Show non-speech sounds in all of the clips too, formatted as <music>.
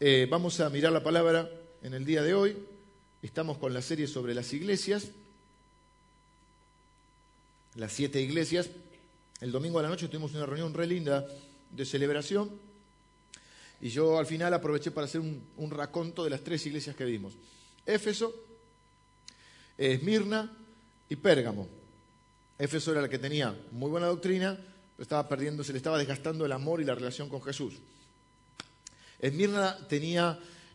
Eh, vamos a mirar la palabra en el día de hoy. Estamos con la serie sobre las iglesias, las siete iglesias. El domingo a la noche tuvimos una reunión re linda de celebración y yo al final aproveché para hacer un, un raconto de las tres iglesias que vimos. Éfeso, Esmirna y Pérgamo. Éfeso era la que tenía muy buena doctrina, pero estaba perdiendo, se le estaba desgastando el amor y la relación con Jesús. Esmirna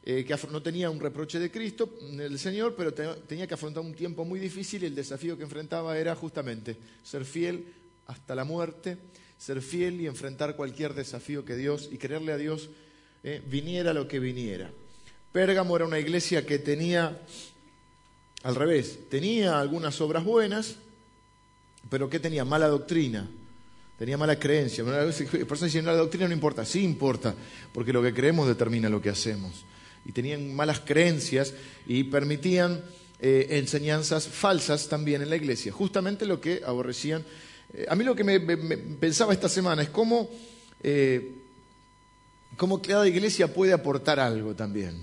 eh, no tenía un reproche de Cristo, del Señor, pero tenía que afrontar un tiempo muy difícil y el desafío que enfrentaba era justamente ser fiel hasta la muerte, ser fiel y enfrentar cualquier desafío que Dios y creerle a Dios eh, viniera lo que viniera. Pérgamo era una iglesia que tenía, al revés, tenía algunas obras buenas, pero que tenía mala doctrina, tenía mala creencia. Personas dicen, la doctrina no importa, sí importa, porque lo que creemos determina lo que hacemos. Y tenían malas creencias y permitían eh, enseñanzas falsas también en la iglesia, justamente lo que aborrecían. Eh, a mí lo que me, pensaba esta semana es cómo, eh, cómo cada iglesia puede aportar algo también,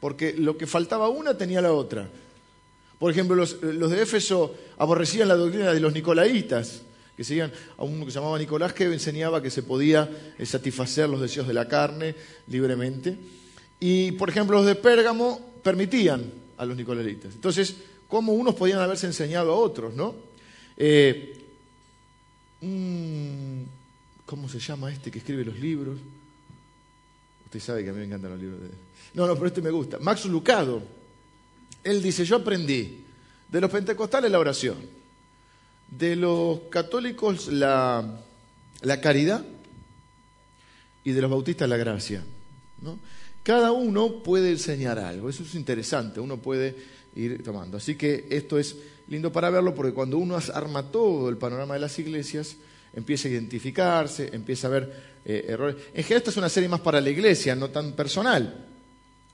porque lo que faltaba una tenía la otra. Por ejemplo, los, de Éfeso aborrecían la doctrina de los nicolaitas, que seguían a uno que se llamaba Nicolás, que enseñaba que se podía eh, satisfacer los deseos de la carne libremente. Y, por ejemplo, los de Pérgamo permitían a los nicolaitas. Entonces, ¿cómo unos podían haberse enseñado a otros, no? Eh, ¿Cómo se llama este que escribe los libros? Usted sabe que a mí me encantan los libros de... No, no, pero este me gusta. Max Lucado él dice, yo aprendí de los pentecostales la oración, de los católicos la, caridad y de los bautistas la gracia. Cada uno puede enseñar algo, eso es interesante, uno puede ir tomando. Así que esto es lindo para verlo porque cuando uno arma todo el panorama de las iglesias, empieza a identificarse, empieza a ver eh, errores. En general esta es una serie más para la iglesia, no tan personal,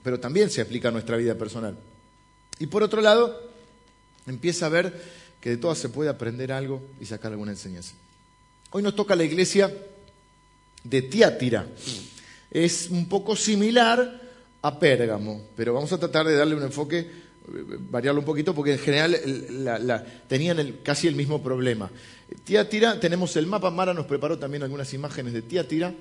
pero también se aplica a nuestra vida personal. Y por otro lado, empieza a ver que de todas se puede aprender algo y sacar alguna enseñanza. Hoy nos toca la iglesia de Tiátira. Es un poco similar a Pérgamo, pero vamos a tratar de darle un enfoque, eh, variarlo un poquito, porque en general tenían casi el mismo problema. Tiátira, tenemos el mapa, Mara nos preparó también algunas imágenes de Tiátira.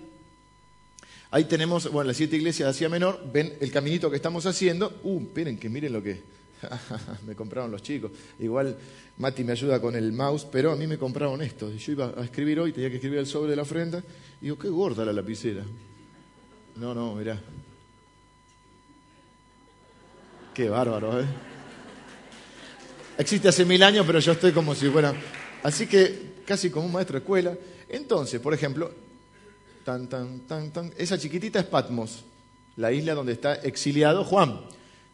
Ahí tenemos, bueno, las siete iglesias de Asia Menor, ven el caminito que estamos haciendo. Uh, esperen que miren lo que <laughs> me compraron los chicos. Igual Mati me ayuda con el mouse, pero a mí me compraron esto. Yo iba a escribir hoy, tenía que escribir el sobre de la ofrenda. Y digo, qué gorda la lapicera. No, no, mirá. Qué bárbaro, ¿eh? Existe hace mil años, pero yo estoy como si fuera. Así que casi como un maestro de escuela. Entonces, por ejemplo, tan, tan, tan, tan, esa chiquitita es Patmos, la isla donde está exiliado Juan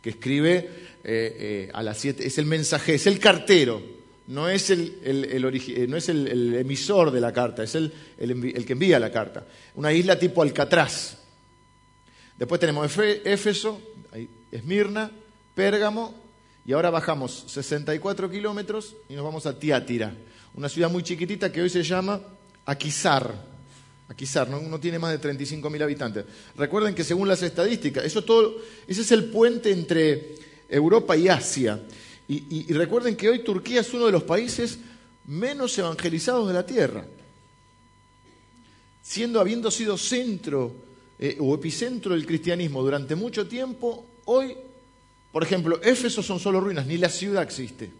que escribe eh, eh, a las siete, es el mensaje, es el cartero, no es el, eh, no es el, emisor de la carta, es el, que envía la carta. Una isla tipo Alcatraz. Después tenemos Éfeso, Esmirna, Pérgamo, y ahora bajamos 64 kilómetros y nos vamos a Tiátira, una ciudad muy chiquitita que hoy se llama Aquisar. Aquisar, ¿no? no tiene más de 35.000 habitantes. Recuerden que según las estadísticas, eso todo, ese es el puente entre Europa y Asia. Y, recuerden que hoy Turquía es uno de los países menos evangelizados de la tierra. Siendo, habiendo sido centro eh, o epicentro del cristianismo durante mucho tiempo, hoy, por ejemplo, Éfeso son solo ruinas, ni la ciudad existe.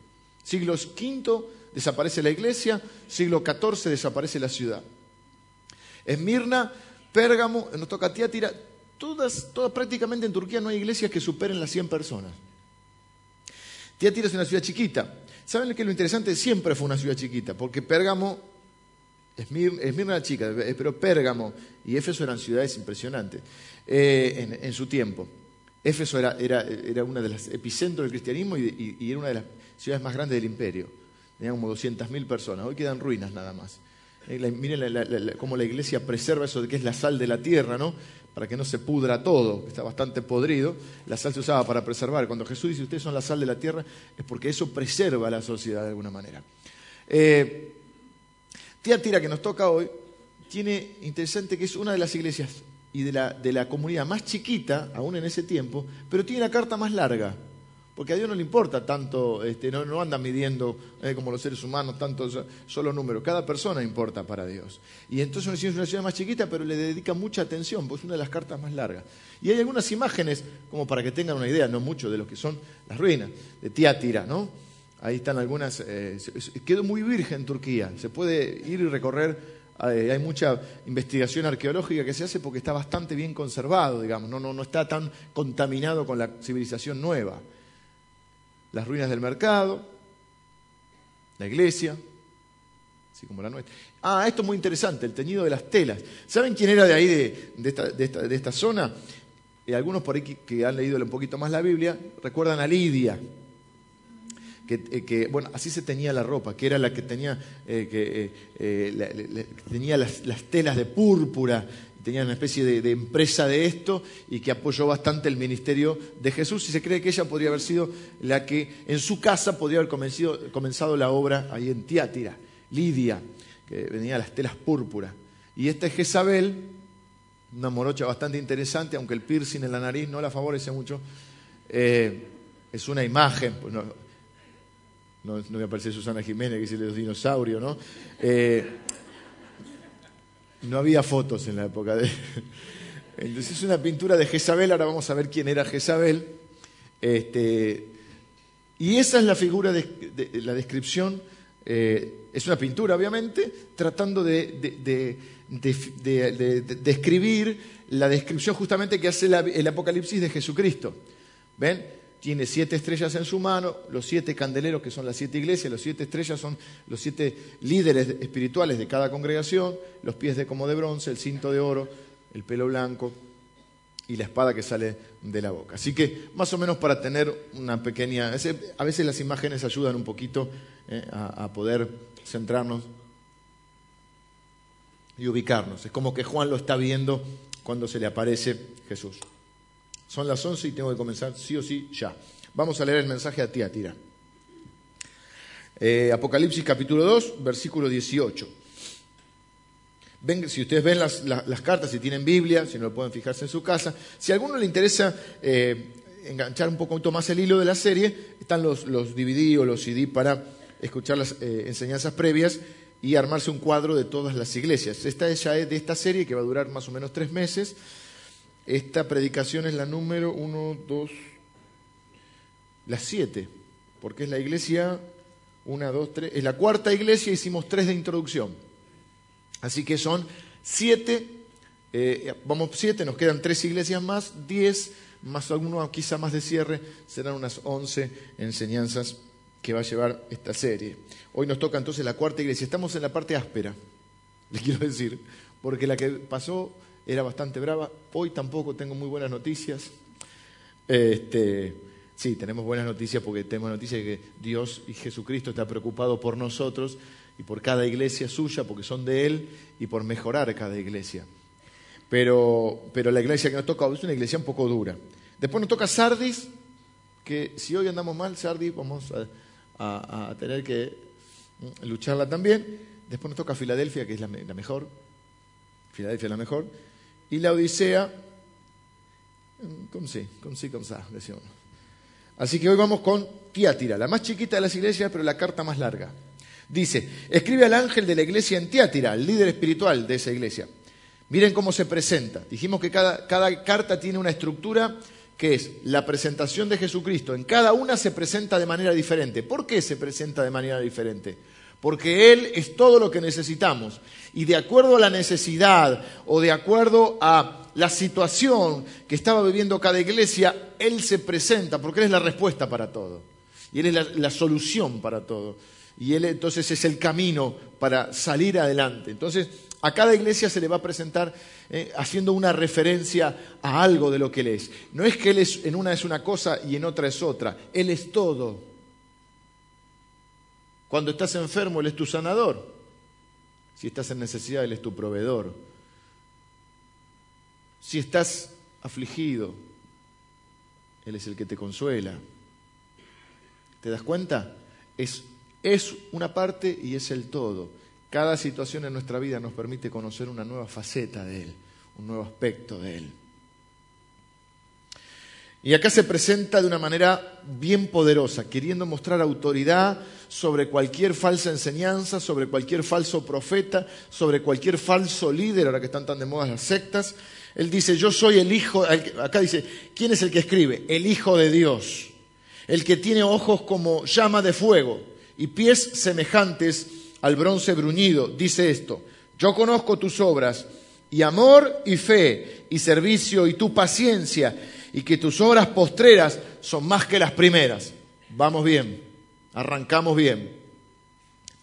Siglos V desaparece la iglesia, siglo XIV desaparece la ciudad. Esmirna, Pérgamo, nos toca Tiátira, todas, todas prácticamente en Turquía no hay iglesias que superen las 100 personas. Tiátira es una ciudad chiquita. ¿Saben que lo interesante? Siempre fue una ciudad chiquita, porque Pérgamo, Esmirna, Esmirna era chica, eh, pero Pérgamo y Éfeso eran ciudades impresionantes eh, en, su tiempo. Éfeso era, era, una de las epicentros del cristianismo y, y, era una de las ciudades más grandes del imperio. Tenía como 200.000 personas. Hoy quedan ruinas nada más. Eh, miren cómo la iglesia preserva eso de que es la sal de la tierra, ¿no? Para que no se pudra todo, está bastante podrido. La sal se usaba para preservar. Cuando Jesús dice ustedes son la sal de la tierra, es porque eso preserva la sociedad de alguna manera. Eh, Tía Tira, que nos toca hoy, tiene interesante que es una de las iglesias y de la, de la comunidad más chiquita, aún en ese tiempo, pero tiene la carta más larga. Porque a Dios no le importa tanto, este, no, anda midiendo eh, como los seres humanos tantos solo números. Cada persona importa para Dios. Y entonces es una ciudad más chiquita, pero le dedica mucha atención, pues es una de las cartas más largas. Y hay algunas imágenes, como para que tengan una idea, no mucho, de lo que son las ruinas de Tiátira, ¿no? Ahí están algunas. Eh, quedó muy virgen Turquía. Se puede ir y recorrer. Hay mucha investigación arqueológica que se hace porque está bastante bien conservado, digamos. No, no, no está tan contaminado con la civilización nueva las ruinas del mercado, la iglesia, así como la nuestra. Ah, esto es muy interesante, el teñido de las telas. ¿Saben quién era de ahí, de, esta, zona? Eh, algunos por ahí que, han leído un poquito más la Biblia recuerdan a Lidia, que, eh, bueno, así se tenía la ropa, que era la que tenía, eh, que, tenía las, telas de púrpura tenía una especie de, empresa de esto y que apoyó bastante el ministerio de Jesús y se cree que ella podría haber sido la que en su casa podría haber comenzado la obra ahí en Tiátira, Lidia, que venía a las telas púrpura. Y esta es Jezabel, una morocha bastante interesante, aunque el piercing en la nariz no la favorece mucho, eh, es una imagen, pues no, no, no me aparece Susana Jiménez, que dice los dinosaurios, ¿no? Eh, no había fotos en la época de... Entonces es una pintura de Jezabel, ahora vamos a ver quién era Jezabel. Este, y esa es la figura de, la descripción, eh, es una pintura obviamente, tratando de, describir la descripción justamente que hace el Apocalipsis de Jesucristo. ¿Ven? Tiene siete estrellas en su mano, los siete candeleros que son las siete iglesias, los siete estrellas son los siete líderes espirituales de cada congregación, los pies de como de bronce, el cinto de oro, el pelo blanco y la espada que sale de la boca. Así que más o menos para tener una pequeña... A veces las imágenes ayudan un poquito eh, a, a poder centrarnos y ubicarnos. Es como que Juan lo está viendo cuando se le aparece Jesús. Son las 11 y tengo que comenzar sí o sí ya. Vamos a leer el mensaje a Tiatira. Eh, Apocalipsis capítulo 2, versículo 18. Ven, si ustedes ven las, cartas, si tienen Biblia, si no lo pueden fijarse en su casa. Si a alguno le interesa eh, enganchar un poco más el hilo de la serie, están los, los DVD o los CD para escuchar las eh, enseñanzas previas y armarse un cuadro de todas las iglesias. Esta es ya de esta serie que va a durar más o menos tres meses. Esta predicación es la número uno, dos, la siete, porque es la iglesia, una, dos, tres, es la cuarta iglesia, hicimos tres de introducción. Así que son siete, eh, vamos siete, nos quedan tres iglesias más, diez, más alguno quizá más de cierre, serán unas once enseñanzas que va a llevar esta serie. Hoy nos toca entonces la cuarta iglesia, estamos en la parte áspera, <laughs> les quiero decir, porque la que pasó era bastante brava. Hoy tampoco tengo muy buenas noticias. Este, sí, tenemos buenas noticias porque tenemos noticias de que Dios y Jesucristo está preocupado por nosotros y por cada iglesia suya, porque son de Él, y por mejorar cada iglesia. Pero, pero la iglesia que nos toca es una iglesia un poco dura. Después nos toca Sardis, que si hoy andamos mal, Sardis, vamos a, tener que lucharla también. Después nos toca Filadelfia, que es la mejor. Filadelfia es la mejor. Y la Odisea, con sí, sí, decía Así que hoy vamos con Tiátira, la más chiquita de las iglesias, pero la carta más larga. Dice, escribe al ángel de la iglesia en Tiátira, el líder espiritual de esa iglesia. Miren cómo se presenta. Dijimos que cada, cada carta tiene una estructura que es la presentación de Jesucristo. En cada una se presenta de manera diferente. ¿Por qué se presenta de manera diferente? Porque Él es todo lo que necesitamos. Y de acuerdo a la necesidad o de acuerdo a la situación que estaba viviendo cada iglesia, Él se presenta, porque Él es la respuesta para todo. Y Él es la, solución para todo. Y Él entonces es el camino para salir adelante. Entonces, a cada iglesia se le va a presentar eh, haciendo una referencia a algo de lo que Él es. No es que Él es, en una es una cosa y en otra es otra. Él es todo. Cuando estás enfermo, Él es tu sanador. Si estás en necesidad, Él es tu proveedor. Si estás afligido, Él es el que te consuela. ¿Te das cuenta? Es, es una parte y es el todo. Cada situación en nuestra vida nos permite conocer una nueva faceta de Él, un nuevo aspecto de Él. Y acá se presenta de una manera bien poderosa, queriendo mostrar autoridad sobre cualquier falsa enseñanza, sobre cualquier falso profeta, sobre cualquier falso líder, ahora que están tan de moda las sectas. Él dice, yo soy el hijo, acá dice, ¿quién es el que escribe? El hijo de Dios, el que tiene ojos como llama de fuego y pies semejantes al bronce bruñido. Dice esto, yo conozco tus obras y amor y fe y servicio y tu paciencia y que tus obras postreras son más que las primeras. Vamos bien, arrancamos bien.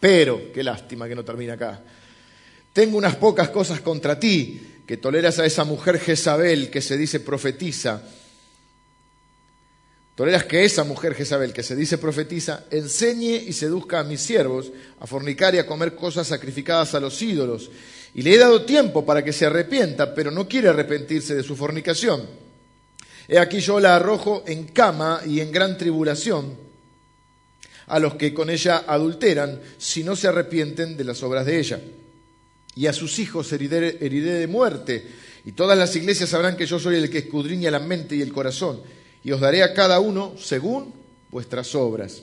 Pero, qué lástima que no termina acá. Tengo unas pocas cosas contra ti, que toleras a esa mujer Jezabel que se dice profetiza. Toleras que esa mujer Jezabel que se dice profetiza enseñe y seduzca a mis siervos a fornicar y a comer cosas sacrificadas a los ídolos. Y le he dado tiempo para que se arrepienta, pero no quiere arrepentirse de su fornicación. He aquí yo la arrojo en cama y en gran tribulación a los que con ella adulteran, si no se arrepienten de las obras de ella. Y a sus hijos heriré, de muerte, y todas las iglesias sabrán que yo soy el que escudriña la mente y el corazón, y os daré a cada uno según vuestras obras.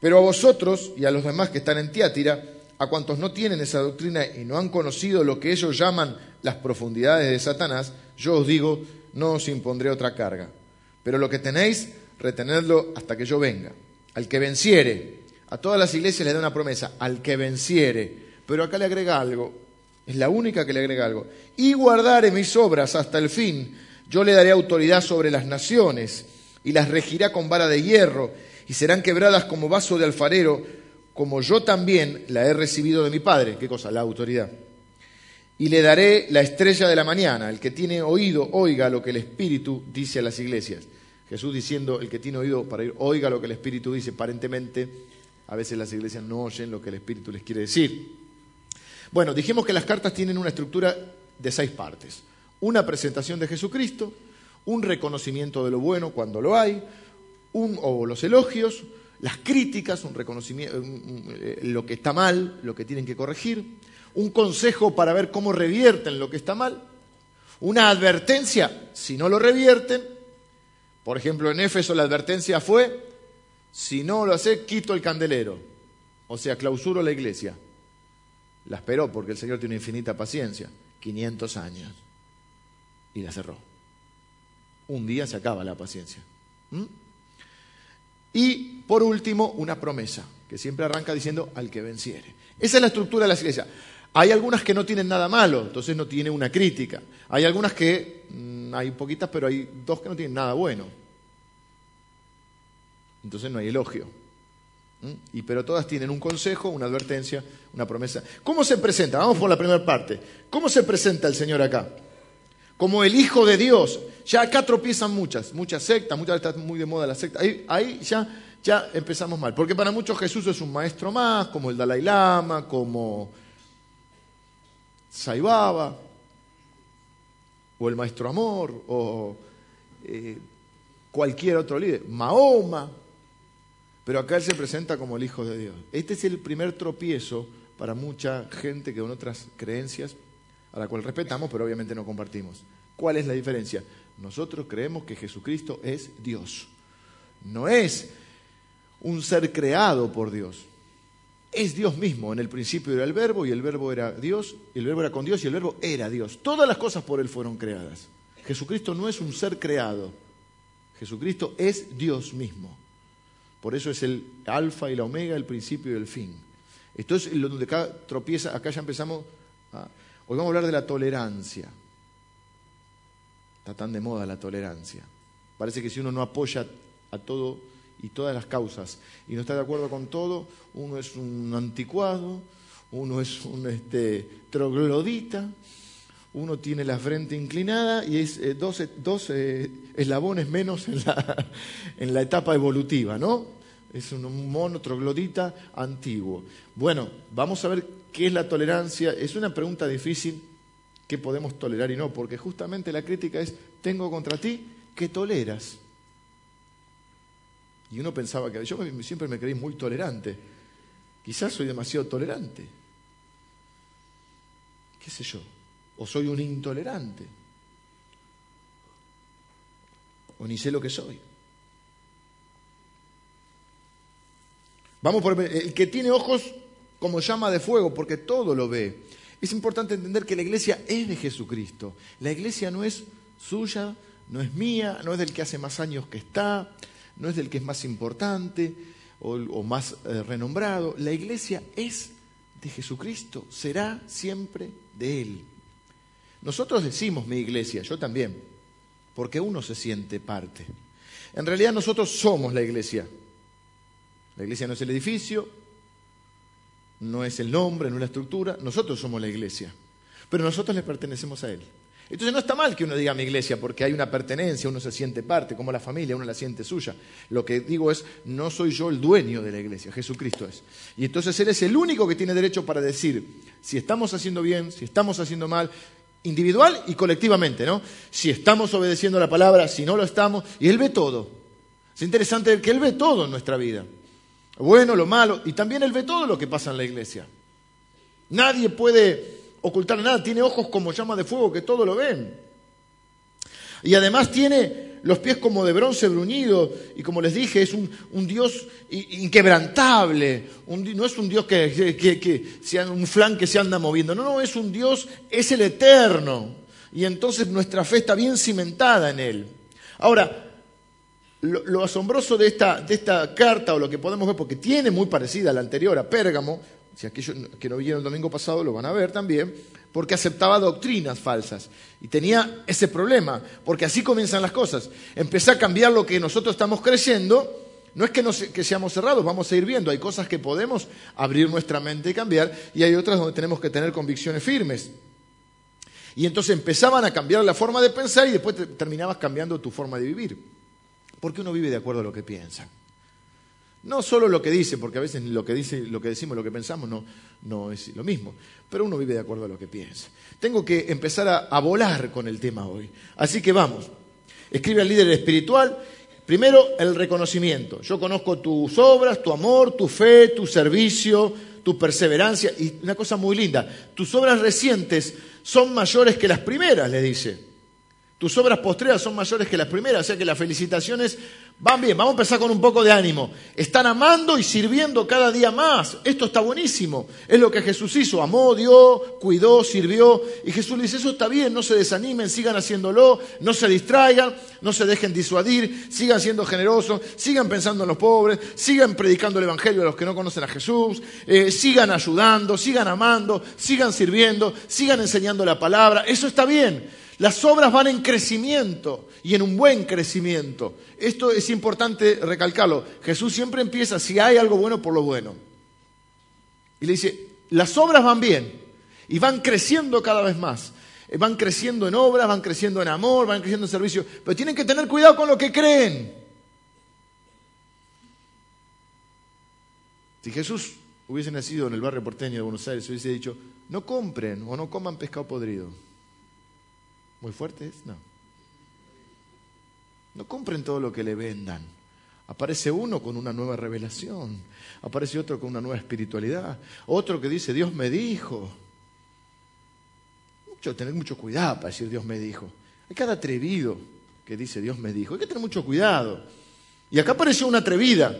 Pero a vosotros y a los demás que están en Tiátira, a cuantos no tienen esa doctrina y no han conocido lo que ellos llaman las profundidades de Satanás, yo os digo, no os impondré otra carga. Pero lo que tenéis, retenedlo hasta que yo venga. Al que venciere, a todas las iglesias le da una promesa, al que venciere, pero acá le agrega algo, es la única que le agrega algo, y guardare mis obras hasta el fin, yo le daré autoridad sobre las naciones, y las regirá con vara de hierro, y serán quebradas como vaso de alfarero, como yo también la he recibido de mi Padre. ¿Qué cosa? La autoridad y le daré la estrella de la mañana. El que tiene oído, oiga lo que el Espíritu dice a las iglesias. Jesús diciendo, el que tiene oído para ir, oiga lo que el Espíritu dice. Aparentemente, a veces las iglesias no oyen lo que el Espíritu les quiere decir. Bueno, dijimos que las cartas tienen una estructura de seis partes. Una presentación de Jesucristo, un reconocimiento de lo bueno cuando lo hay, un, o los elogios, las críticas, un reconocimiento, eh, lo que está mal, lo que tienen que corregir, un consejo para ver cómo revierten lo que está mal, una advertencia si no lo revierten. Por ejemplo, en Éfeso la advertencia fue, si no lo hace, quito el candelero, o sea, clausuro la iglesia. La esperó porque el Señor tiene infinita paciencia, 500 años, y la cerró. Un día se acaba la paciencia. ¿Mm? Y por último, una promesa, que siempre arranca diciendo al que venciere. Esa es la estructura de las iglesias. Hay algunas que no tienen nada malo, entonces no tiene una crítica. Hay algunas que, mm, hay poquitas, pero hay dos que no tienen nada bueno. Entonces no hay elogio. ¿Mm? Y, pero todas tienen un consejo, una advertencia, una promesa. ¿Cómo se presenta? Vamos por la primera parte. ¿Cómo se presenta el Señor acá? Como el Hijo de Dios. Ya acá tropiezan muchas, muchas sectas, muchas están muy de moda las sectas. Ahí, ahí ya, ya empezamos mal. Porque para muchos Jesús es un maestro más, como el Dalai Lama, como Saibaba, o el Maestro Amor, o eh, cualquier otro líder, Mahoma, pero acá él se presenta como el Hijo de Dios. Este es el primer tropiezo para mucha gente que con otras creencias, a la cual respetamos, pero obviamente no compartimos. ¿Cuál es la diferencia? Nosotros creemos que Jesucristo es Dios. No es un ser creado por Dios es Dios mismo. En el principio era el verbo y el verbo era Dios, el verbo era con Dios y el verbo era Dios. Todas las cosas por Él fueron creadas. Jesucristo no es un ser creado. Jesucristo es Dios mismo. Por eso es el alfa y la omega, el principio y el fin. Esto es donde acá tropieza, acá ya empezamos. hoy vamos a hablar de la tolerancia. Está tan de moda la tolerancia. Parece que si uno no apoya a todo y todas las causas y no está de acuerdo con todo, uno es un anticuado, uno es un este, troglodita, uno tiene la frente inclinada y es eh, dos, eh, eslabones menos en la, en la etapa evolutiva, ¿no? Es un mono troglodita antiguo. Bueno, vamos a ver qué es la tolerancia. Es una pregunta difícil, qué podemos tolerar y no, porque justamente la crítica es, tengo contra ti, ¿qué toleras? Y uno pensaba que yo siempre me creí muy tolerante. Quizás soy demasiado tolerante. ¿Qué sé yo? o soy un intolerante, o ni sé lo que soy. Vamos por el que tiene ojos como llama de fuego, porque todo lo ve. Es importante entender que la iglesia es de Jesucristo. La iglesia no es suya, no es mía, no es del que hace más años que está, no es del que es más importante o, más eh, renombrado. La iglesia es de Jesucristo, será siempre de Él. Nosotros decimos mi iglesia, yo también, porque uno se siente parte. En realidad nosotros somos la iglesia. La iglesia no es el edificio, no es el nombre, no es la estructura, nosotros somos la iglesia. Pero nosotros le pertenecemos a Él. Entonces no está mal que uno diga mi iglesia porque hay una pertenencia, uno se siente parte, como la familia, uno la siente suya. Lo que digo es, no soy yo el dueño de la iglesia, Jesucristo es. Y entonces Él es el único que tiene derecho para decir si estamos haciendo bien, si estamos haciendo mal, individual y colectivamente, ¿no? Si estamos obedeciendo la palabra, si no lo estamos, y Él ve todo. Es interesante que Él ve todo en nuestra vida, lo bueno, lo malo, y también Él ve todo lo que pasa en la iglesia. Nadie puede ocultar nada, tiene ojos como llama de fuego que todo lo ven. Y además tiene los pies como de bronce bruñido, y como les dije, es un, Dios inquebrantable, no es un Dios que, sea un flan que se anda moviendo, no, no, es un Dios, es el eterno, y entonces nuestra fe está bien cimentada en Él. Ahora, lo, lo asombroso de esta, de esta carta, o lo que podemos ver, porque tiene muy parecida a la anterior, a Pérgamo, si aquellos que no vieron el domingo pasado lo van a ver también, porque aceptaba doctrinas falsas. Y tenía ese problema, porque así comienzan las cosas. Empecé a cambiar lo que nosotros estamos creyendo. No es que, que seamos cerrados, vamos a ir viendo. Hay cosas que podemos abrir nuestra mente y cambiar, y hay otras donde tenemos que tener convicciones firmes. Y entonces empezaban a cambiar la forma de pensar y después terminabas cambiando tu forma de vivir. Porque uno vive de acuerdo a lo que piensa. No solo lo que dice, porque a veces lo que, dice, lo que decimos, lo que pensamos no, es lo mismo, pero uno vive de acuerdo a lo que piensa. Tengo que empezar a volar con el tema hoy. Así que vamos. Escribe al líder espiritual. Primero, el reconocimiento. Yo conozco tus obras, tu amor, tu fe, tu servicio, tu perseverancia. Y una cosa muy linda, tus obras recientes son mayores que las primeras, le dice. Tus obras postreras son mayores que las primeras, o sea que las felicitaciones van bien. Vamos a empezar con un poco de ánimo. Están amando y sirviendo cada día más. Esto está buenísimo. Es lo que Jesús hizo. Amó, dio, cuidó, sirvió. Y Jesús le dice, eso está bien, no se desanimen, sigan haciéndolo, no se distraigan, no se dejen disuadir, sigan siendo generosos, sigan pensando en los pobres, sigan predicando el Evangelio a los que no conocen a Jesús, eh, sigan ayudando, sigan amando, sigan sirviendo, sigan enseñando la palabra. Eso está bien. Las obras van en crecimiento y en un buen crecimiento. Esto es importante recalcarlo. Jesús siempre empieza, si hay algo bueno, por lo bueno. Y le dice, las obras van bien y van creciendo cada vez más. Eh, van creciendo en obras, van creciendo en amor, van creciendo en servicio, pero tienen que tener cuidado con lo que creen. Si Jesús hubiese nacido en el barrio porteño de Buenos Aires, hubiese dicho, no compren o no coman pescado podrido. ¿Muy fuerte es? No. No compren todo lo que le vendan. Aparece uno con una nueva revelación, aparece otro con una nueva espiritualidad, otro que dice Dios me dijo. Mucho, tener mucho cuidado para decir Dios me dijo. Hay cada atrevido que dice Dios me dijo. Hay que tener mucho cuidado. Y acá apareció una atrevida,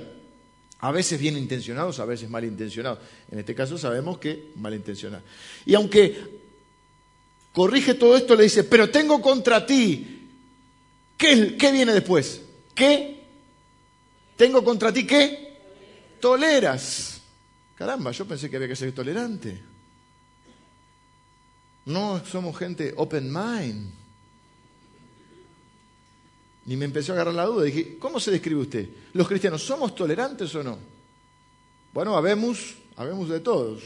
a veces bien intencionados, a veces malintencionados. En este caso sabemos que malintencionados. Y aunque corrige todo esto, le dice, pero tengo contra ti. ¿Qué, qué viene después? ¿Qué? Tengo contra ti qué? Toleras. Caramba, yo pensé que había que ser tolerante. No somos gente open mind. Y me empezó a agarrar la duda. Dije, ¿cómo se describe usted? ¿Los cristianos somos tolerantes o no? Bueno, habemos, habemos de todos.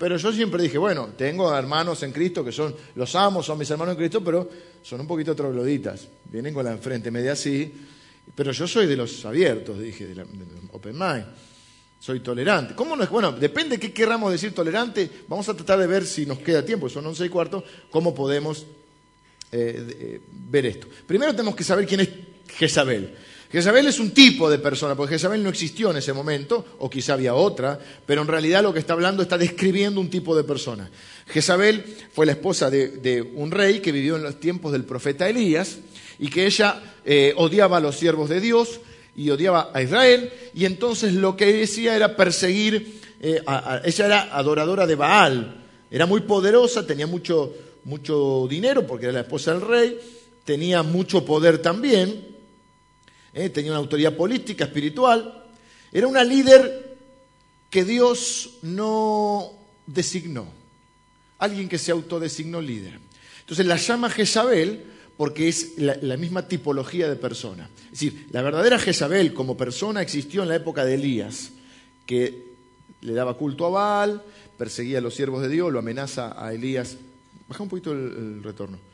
Pero yo siempre dije, bueno, tengo hermanos en Cristo que son, los amo, son mis hermanos en Cristo, pero son un poquito trogloditas. Vienen con la enfrente media así. Pero yo soy de los abiertos, dije, de, la, open mind. Soy tolerante. ¿Cómo no es? Bueno, depende de qué querramos decir tolerante. Vamos a tratar de ver si nos queda tiempo, son once y cuarto, cómo podemos eh, eh, ver esto. Primero tenemos que saber quién es Jezabel. Jezabel es un tipo de persona, porque Jezabel no existió en ese momento, o quizá había otra, pero en realidad lo que está hablando está describiendo un tipo de persona. Jezabel fue la esposa de, un rey que vivió en los tiempos del profeta Elías y que ella eh, odiaba a los siervos de Dios y odiaba a Israel, y entonces lo que decía era perseguir, eh, ella era adoradora de Baal, era muy poderosa, tenía mucho, mucho dinero porque era la esposa del rey, tenía mucho poder también, eh, tenía una autoridad política, espiritual, era una líder que Dios no designó, alguien que se autodesignó líder. Entonces la llama Jezabel porque es la, misma tipología de persona. Es decir, la verdadera Jezabel como persona existió en la época de Elías, que le daba culto a Baal, perseguía a los siervos de Dios, lo amenaza a Elías. Baja un poquito el retorno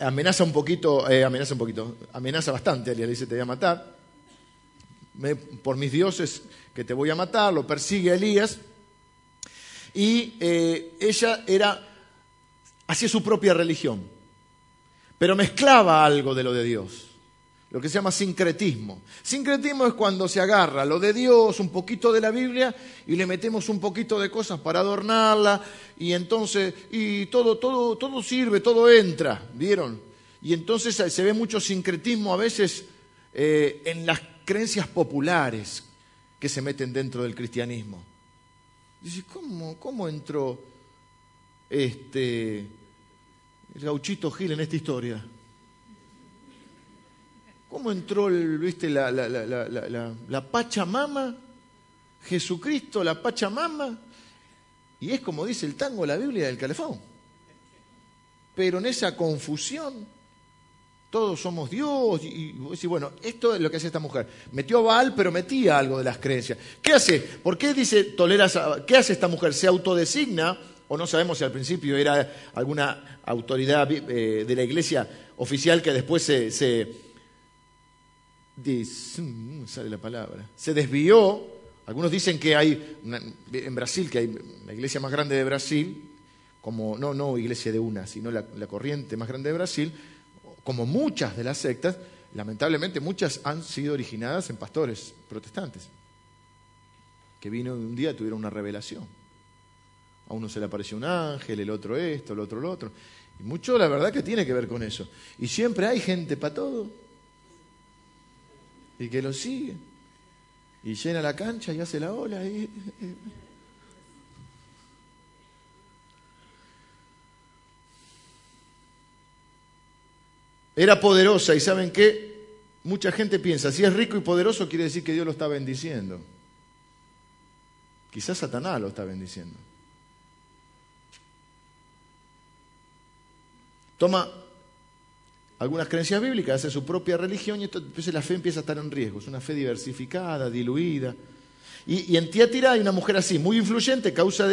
amenaza un poquito, eh, amenaza un poquito, amenaza bastante, le dice te voy a matar, por mis dioses que te voy a matar, lo persigue a Elías, y eh, ella era, hacía su propia religión, pero mezclaba algo de lo de Dios lo que se llama sincretismo. Sincretismo es cuando se agarra lo de Dios, un poquito de la Biblia, y le metemos un poquito de cosas para adornarla, y entonces, y todo, todo, todo sirve, todo entra, ¿vieron? Y entonces se ve mucho sincretismo a veces eh, en las creencias populares que se meten dentro del cristianismo. Dice, ¿cómo, cómo entró este, el gauchito Gil en esta historia? ¿Cómo entró viste, la, Pachamama? Jesucristo, la Pachamama. Y es como dice el tango, la Biblia del calefón. Pero en esa confusión, todos somos Dios. Y, y, bueno, esto es lo que hace esta mujer. Metió a Baal, pero metía algo de las creencias. ¿Qué hace? ¿Por qué dice toleras? ¿Qué hace esta mujer? ¿Se autodesigna? O no sabemos si al principio era alguna autoridad eh, de la iglesia oficial que después se Mm, sale la palabra, se desvió. Algunos dicen que hay, en Brasil, que hay la iglesia más grande de Brasil, como, no, no iglesia de una, sino la, corriente más grande de Brasil, como muchas de las sectas, lamentablemente muchas han sido originadas en pastores protestantes, que vino un día tuvieron una revelación. A uno se le apareció un ángel, el otro esto, el otro lo otro. Y mucho la verdad que tiene que ver con eso. Y siempre hay gente para todo y que lo sigue. Y llena la cancha y hace la ola. Y... Era poderosa y saben qué? Mucha gente piensa, si es rico y poderoso quiere decir que Dios lo está bendiciendo. Quizás Satanás lo está bendiciendo. Toma algunas creencias bíblicas, hace su propia religión y entonces la fe empieza a estar en riesgo. Es una fe diversificada, diluida. Y, en Tiatira hay una mujer así, muy influyente, causa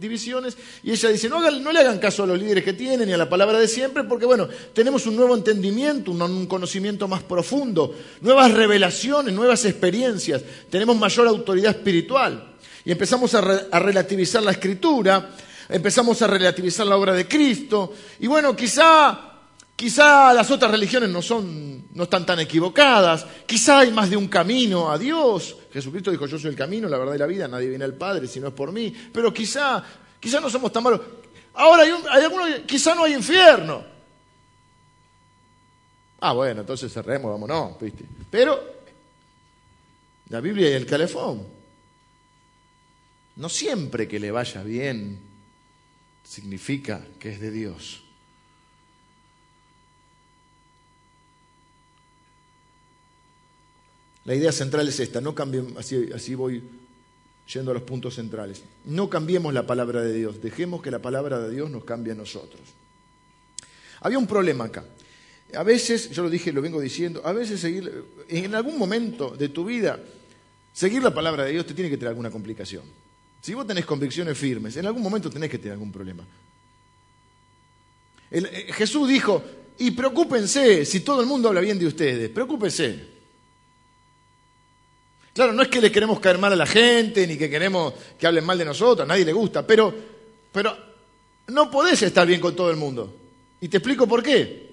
divisiones, y ella dice, no, no, le hagan caso a los líderes que tienen y a la palabra de siempre, porque bueno, tenemos un nuevo entendimiento, un, conocimiento más profundo, nuevas revelaciones, nuevas experiencias, tenemos mayor autoridad espiritual. Y empezamos a relativizar la escritura, empezamos a relativizar la obra de Cristo, y bueno, quizá Quizá las otras religiones no, son, no están tan equivocadas, quizá hay más de un camino a Dios. Jesucristo dijo, yo soy el camino, la verdad y la vida, nadie viene al Padre si no es por mí. Pero quizá, quizá no somos tan malos. Ahora hay, hay algunos, quizá no hay infierno. Ah, bueno, entonces cerremos, vámonos, ¿viste? Pero la Biblia y el calefón. No siempre que le vaya bien significa que es de Dios. La idea central es esta, no cambiemos, así, así voy yendo a los puntos centrales. No cambiemos la palabra de Dios, dejemos que la palabra de Dios nos cambie a nosotros. Había un problema acá. A veces, yo lo dije, lo vengo diciendo, a veces seguir, en algún momento de tu vida, seguir la palabra de Dios te tiene que tener alguna complicación. Si vos tenés convicciones firmes, en algún momento tenés que tener algún problema. Eh, Jesús dijo, y preocúpense si todo el mundo habla bien de ustedes, preocúpense. Claro, no es que le queremos caer mal a la gente, ni que queremos que hablen mal de nosotros, a nadie le gusta, pero, pero no podés estar bien con todo el mundo. Y te explico por qué.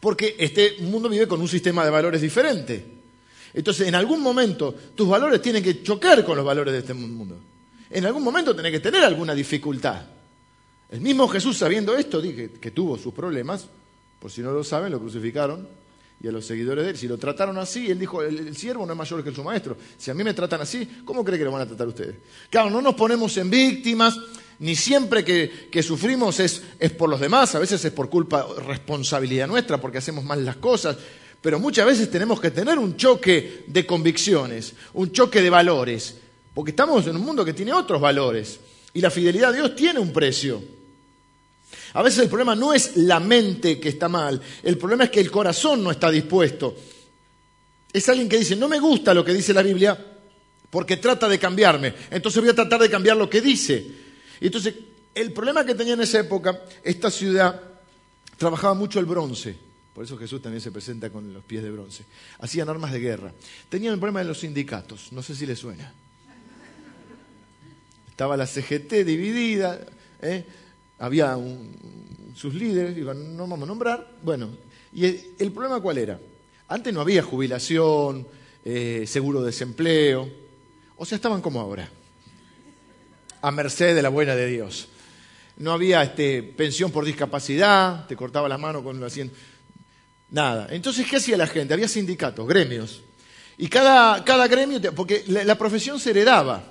Porque este mundo vive con un sistema de valores diferente. Entonces, en algún momento, tus valores tienen que chocar con los valores de este mundo. En algún momento tenés que tener alguna dificultad. El mismo Jesús, sabiendo esto, dije que tuvo sus problemas, por si no lo saben, lo crucificaron, y a los seguidores de él. Si lo trataron así, él dijo, el, siervo no es mayor que su maestro. Si a mí me tratan así, ¿cómo cree que lo van a tratar ustedes? Claro, no nos ponemos en víctimas, ni siempre que, sufrimos es, es, por los demás, a veces es por culpa, responsabilidad nuestra, porque hacemos mal las cosas, pero muchas veces tenemos que tener un choque de convicciones, un choque de valores, porque estamos en un mundo que tiene otros valores y la fidelidad a Dios tiene un precio. A veces el problema no es la mente que está mal, el problema es que el corazón no está dispuesto. Es alguien que dice, no me gusta lo que dice la Biblia porque trata de cambiarme, entonces voy a tratar de cambiar lo que dice. Y entonces, el problema que tenía en esa época, esta ciudad trabajaba mucho el bronce. Por eso Jesús también se presenta con los pies de bronce. Hacían armas de guerra. Tenían el problema de los sindicatos. No sé si les suena. Estaba la CGT dividida. ¿eh? Había sus líderes, no vamos a nombrar. Bueno, ¿y el, problema cuál era? Antes no había jubilación, eh, seguro de desempleo. O sea, estaban como ahora. A merced de la buena de Dios. No había este, pensión por discapacidad, te cortaba la mano con lo haciendo. Nada. Entonces, ¿qué hacía la gente? Había sindicatos, gremios. Y cada, cada gremio, porque la, profesión se heredaba.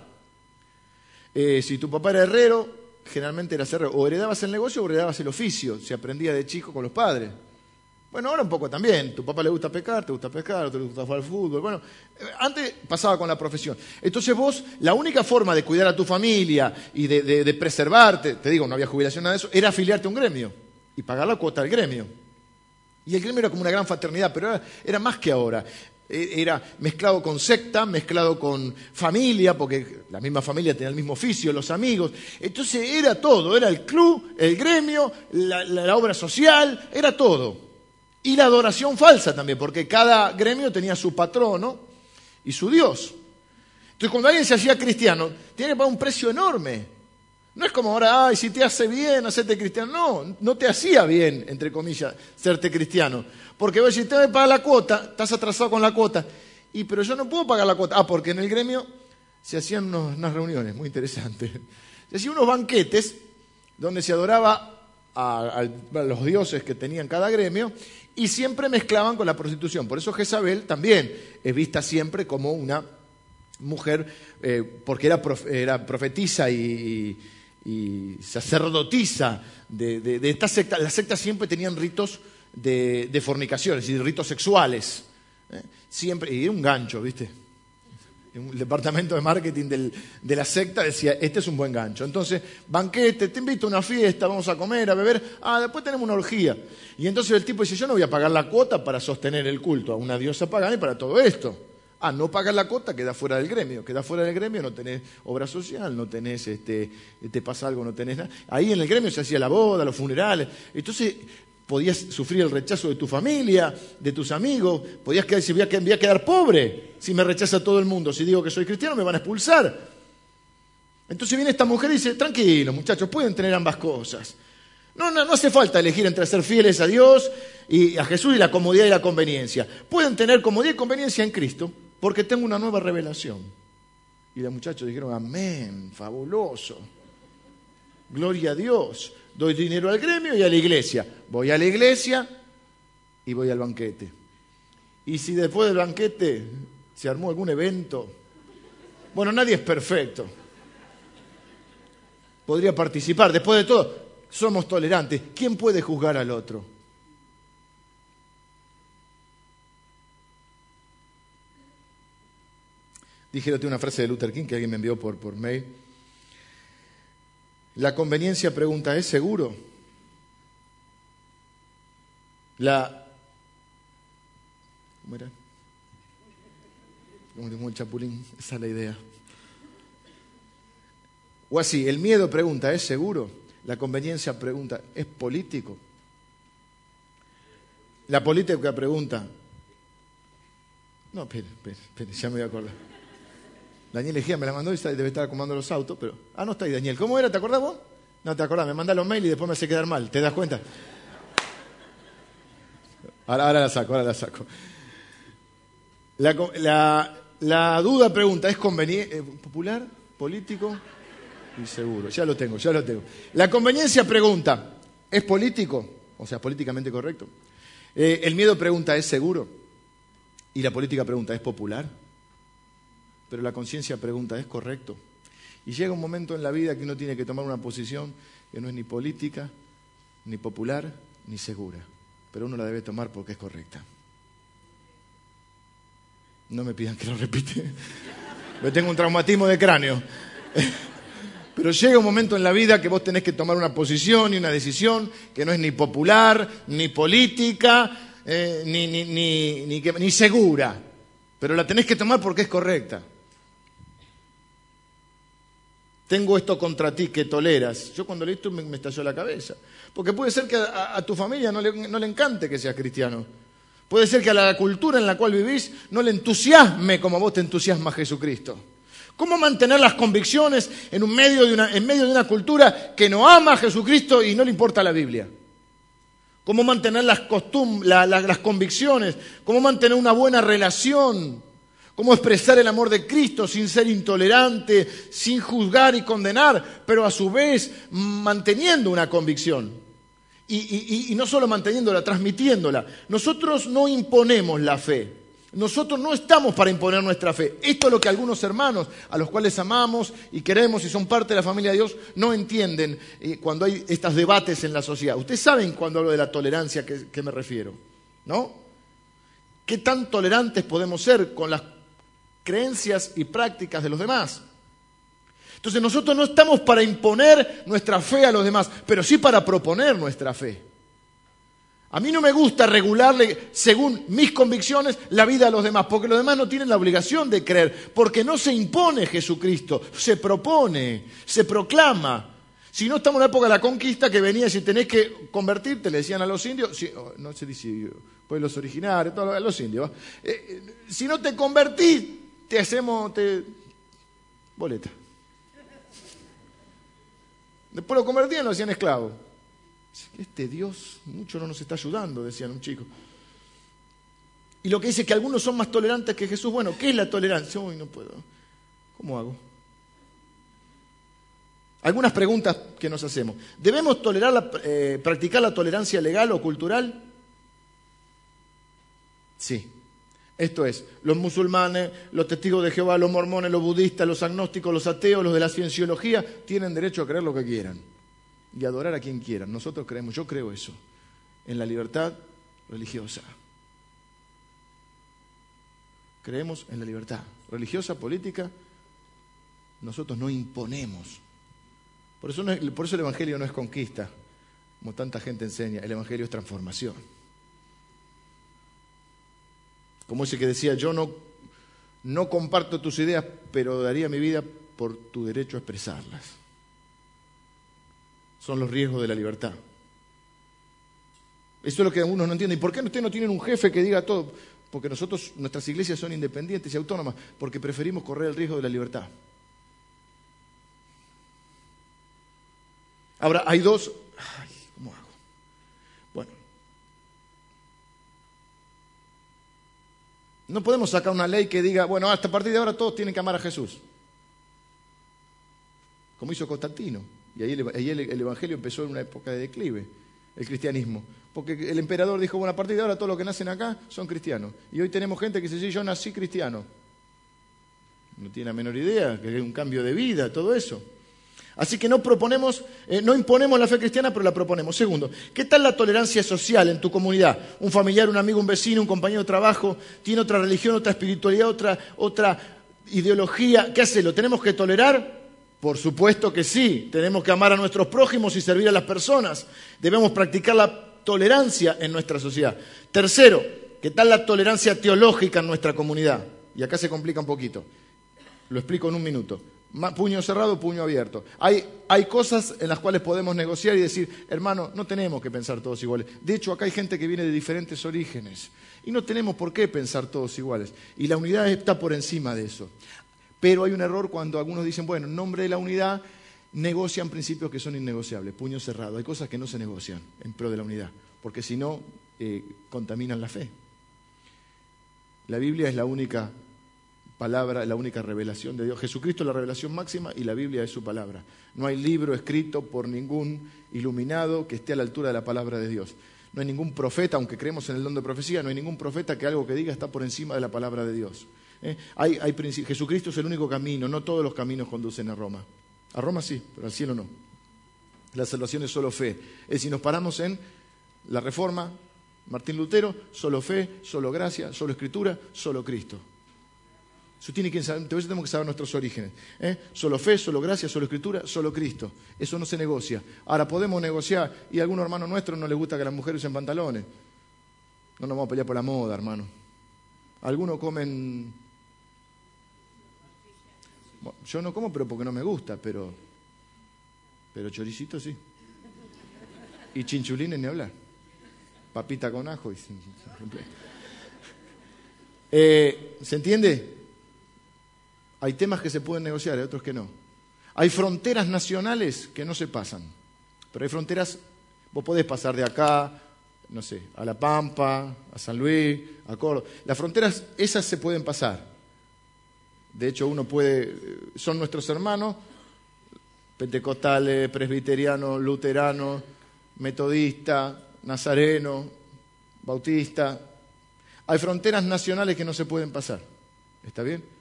Eh, si tu papá era herrero, generalmente eras herrero. O heredabas el negocio o heredabas el oficio. Se aprendía de chico con los padres. Bueno, ahora un poco también. Tu papá le gusta pescar, te gusta pescar, te gusta jugar al fútbol. Bueno, eh, antes pasaba con la profesión. Entonces vos, la única forma de cuidar a tu familia y de, preservarte, te digo, no había jubilación, nada de eso, era afiliarte a un gremio y pagar la cuota del gremio. Y el gremio era como una gran fraternidad, pero era, más que ahora. E, era mezclado con secta, mezclado con familia, porque la misma familia tenía el mismo oficio, los amigos. Entonces era todo, era el club, el gremio, la, obra social, era todo. Y la adoración falsa también, porque cada gremio tenía su patrono y su Dios. Entonces cuando alguien se hacía cristiano, tiene que pagar un precio enorme. No es como ahora, ay, si te hace bien hacerte cristiano. No, no te hacía bien, entre comillas, serte cristiano. Porque vos si te vas a pagar la cuota, estás atrasado con la cuota. Y pero yo no puedo pagar la cuota. Ah, porque en el gremio se hacían unas reuniones muy interesantes. Se hacían unos banquetes donde se adoraba a, los dioses que tenían cada gremio y siempre mezclaban con la prostitución. Por eso Jezabel también es vista siempre como una mujer, eh, porque era, era profetisa y y sacerdotisa de, esta secta. Las sectas siempre tenían ritos de, fornicación, es decir, ritos sexuales. ¿eh? Siempre, y un gancho, ¿viste? El departamento de marketing de la secta decía, este es un buen gancho. Entonces, banquete, te invito a una fiesta, vamos a comer, a beber, ah, después tenemos una orgía. Y entonces el tipo dice, yo no voy a pagar la cuota para sostener el culto a una diosa pagana y para todo esto. Ah, no pagar la cuota, queda fuera del gremio. Queda fuera del gremio, no tenés obra social, no tenés, este, te pasa algo, no tenés nada. Ahí en el gremio se hacía la boda, los funerales. Entonces podías sufrir el rechazo de tu familia, de tus amigos. Podías quedar, si voy a, quedar pobre si me rechaza todo el mundo. Si digo que soy cristiano, me van a expulsar. Entonces viene esta mujer y dice, tranquilo muchachos, pueden tener ambas cosas. No, no, no hace falta elegir entre ser fieles a Dios y a Jesús y la comodidad y la conveniencia. Pueden tener comodidad y conveniencia en Cristo porque tengo una nueva revelación. Y los muchachos dijeron, amén, fabuloso. Gloria a Dios. Doy dinero al gremio y a la iglesia. Voy a la iglesia y voy al banquete. Y si después del banquete se armó algún evento, bueno, nadie es perfecto. Podría participar. Después de todo, somos tolerantes. ¿Quién puede juzgar al otro? Dije una frase de Luther King que alguien me envió por, por mail. La conveniencia pregunta, ¿es seguro? La... ¿Cómo era? Como el chapulín, esa es la idea. O así, el miedo pregunta, ¿es seguro? La conveniencia pregunta, ¿es político? La política pregunta, no, espere, espere, ya me voy a acordar. Daniel Egea me la mandó y debe estar acomodando los autos, pero... Ah, no está ahí Daniel. ¿Cómo era? ¿Te acordás vos? No te acordás, me manda los mails y después me hace quedar mal. ¿Te das cuenta? Ahora, la saco, ahora la saco. La, la, duda pregunta, ¿es conveniente, eh, popular, político y seguro? Ya lo tengo, ya lo tengo. La conveniencia pregunta, ¿es político? O sea, políticamente correcto. Eh, el miedo pregunta, ¿es seguro? Y la política pregunta, ¿es popular? Pero la conciencia pregunta, ¿es correcto? Y llega un momento en la vida que uno tiene que tomar una posición que no es ni política, ni popular, ni segura. Pero uno la debe tomar porque es correcta. No me pidan que lo repite. <laughs> Yo tengo un traumatismo de cráneo. <laughs> Pero llega un momento en la vida que vos tenés que tomar una posición y una decisión que no es ni popular, ni política, eh, ni, ni, ni, ni segura. Pero la tenés que tomar porque es correcta. Tengo esto contra ti que toleras. Yo cuando leí esto me, estalló la cabeza. Porque puede ser que a, tu familia no le, no le encante que seas cristiano. Puede ser que a la cultura en la cual vivís no le entusiasme como vos te entusiasma Jesucristo. ¿Cómo mantener las convicciones en, medio de una, en medio de una cultura que no ama a Jesucristo y no le importa la Biblia? ¿Cómo mantener las, las convicciones? ¿Cómo mantener una buena relación? ¿Cómo expresar el amor de Cristo sin ser intolerante, sin juzgar y condenar, pero a su vez manteniendo una convicción? Y, no solo manteniéndola, transmitiéndola. Nosotros no imponemos la fe. Nosotros no estamos para imponer nuestra fe. Esto es lo que algunos hermanos, a los cuales amamos y queremos y son parte de la familia de Dios, no entienden eh, cuando hay estos debates en la sociedad. Ustedes saben cuando hablo de la tolerancia a qué me refiero, ¿no? ¿Qué tan tolerantes podemos ser con las creencias y prácticas de los demás. Entonces nosotros no estamos para imponer nuestra fe a los demás, pero sí para proponer nuestra fe. A mí no me gusta regularle, según mis convicciones, la vida a los demás, porque los demás no tienen la obligación de creer, porque no se impone Jesucristo, se propone, se proclama. Si no estamos en la época de la conquista, que venía, si tenés que convertirte, le decían a los indios, oh, no se dice pueblos originarios, todos los indios, eh, eh, si no te convertís, te hacemos te... boleta. Después lo convertían, lo hacían esclavo. Este Dios mucho no nos está ayudando, decían un chico. Y lo que dice que algunos son más tolerantes que Jesús. Bueno, ¿qué es la tolerancia? Uy, no puedo. ¿Cómo hago? Algunas preguntas que nos hacemos. ¿Debemos tolerar eh, practicar la tolerancia legal o cultural? Sí. Esto es, los musulmanes, los testigos de Jehová, los mormones, los budistas, los agnósticos, los ateos, los de la cienciología, tienen derecho a creer lo que quieran y adorar a quien quieran. Nosotros creemos, yo creo eso, en la libertad religiosa. Creemos en la libertad religiosa, política. Nosotros no imponemos. Por eso, por eso el Evangelio no es conquista, como tanta gente enseña. El Evangelio es transformación. Como ese que decía, yo no, no comparto tus ideas, pero daría mi vida por tu derecho a expresarlas. Son los riesgos de la libertad. Eso es lo que algunos no entienden. ¿Y por qué ustedes no tienen un jefe que diga todo? Porque nosotros, nuestras iglesias son independientes y autónomas, porque preferimos correr el riesgo de la libertad. Ahora, hay dos... ¿Cómo hago? No podemos sacar una ley que diga, bueno, hasta a partir de ahora todos tienen que amar a Jesús. Como hizo Constantino. Y ahí, el, Evangelio empezó en una época de declive, el cristianismo. Porque el emperador dijo, bueno, a partir de ahora todos los que nacen acá son cristianos. Y hoy tenemos gente que dice, sí, yo nací cristiano. No tiene la menor idea, que es un cambio de vida, todo eso. Así que no proponemos, eh, no imponemos la fe cristiana, pero la proponemos. Segundo, ¿qué tal la tolerancia social en tu comunidad? Un familiar, un amigo, un vecino, un compañero de trabajo, tiene otra religión, otra espiritualidad, otra, otra ideología. ¿Qué hace? ¿Lo tenemos que tolerar? Por supuesto que sí. Tenemos que amar a nuestros prójimos y servir a las personas. Debemos practicar la tolerancia en nuestra sociedad. Tercero, ¿qué tal la tolerancia teológica en nuestra comunidad? Y acá se complica un poquito. Lo explico en un minuto. Puño cerrado, puño abierto. Hay, hay cosas en las cuales podemos negociar y decir, hermano, no tenemos que pensar todos iguales. De hecho, acá hay gente que viene de diferentes orígenes y no tenemos por qué pensar todos iguales. Y la unidad está por encima de eso. Pero hay un error cuando algunos dicen, bueno, en nombre de la unidad negocian principios que son innegociables, puño cerrado. Hay cosas que no se negocian en pro de la unidad, porque si no, eh, contaminan la fe. La Biblia es la única palabra, la única revelación de Dios. Jesucristo es la revelación máxima y la Biblia es su palabra. No hay libro escrito por ningún iluminado que esté a la altura de la palabra de Dios. No hay ningún profeta, aunque creemos en el don de profecía, no hay ningún profeta que algo que diga está por encima de la palabra de Dios. ¿Eh? Hay, hay Jesucristo es el único camino, no todos los caminos conducen a Roma. A Roma sí, pero al cielo no. La salvación es solo fe. Es decir, nos paramos en la reforma, Martín Lutero, solo fe, solo gracia, solo escritura, solo Cristo. Eso tiene que saber, entonces tenemos que saber nuestros orígenes. ¿eh? Solo fe, solo gracia, solo escritura, solo Cristo. Eso no se negocia. Ahora podemos negociar y a algunos hermanos nuestros no les gusta que las mujeres usen pantalones. No nos vamos a pelear por la moda, hermano. Algunos comen... yo no como, pero porque no me gusta, pero... Pero choricito sí. Y chinchulines ni hablar. Papita con ajo y... Eh, ¿Se entiende? Hay temas que se pueden negociar, hay otros que no. Hay fronteras nacionales que no se pasan, pero hay fronteras, vos podés pasar de acá, no sé, a La Pampa, a San Luis, a Córdoba. Las fronteras, esas se pueden pasar. De hecho, uno puede, son nuestros hermanos, pentecostales, presbiterianos, luteranos, metodistas, nazarenos, bautistas. Hay fronteras nacionales que no se pueden pasar. ¿Está bien?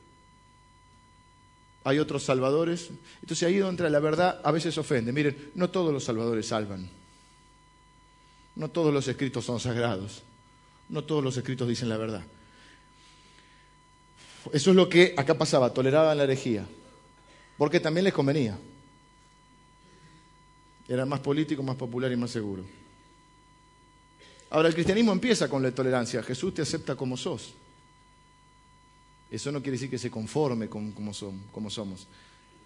Hay otros salvadores. Entonces ahí donde la verdad a veces ofende. Miren, no todos los salvadores salvan. No todos los escritos son sagrados. No todos los escritos dicen la verdad. Eso es lo que acá pasaba, toleraban la herejía. Porque también les convenía. Era más político, más popular y más seguro. Ahora, el cristianismo empieza con la tolerancia. Jesús te acepta como sos. Eso no quiere decir que se conforme con como, somos.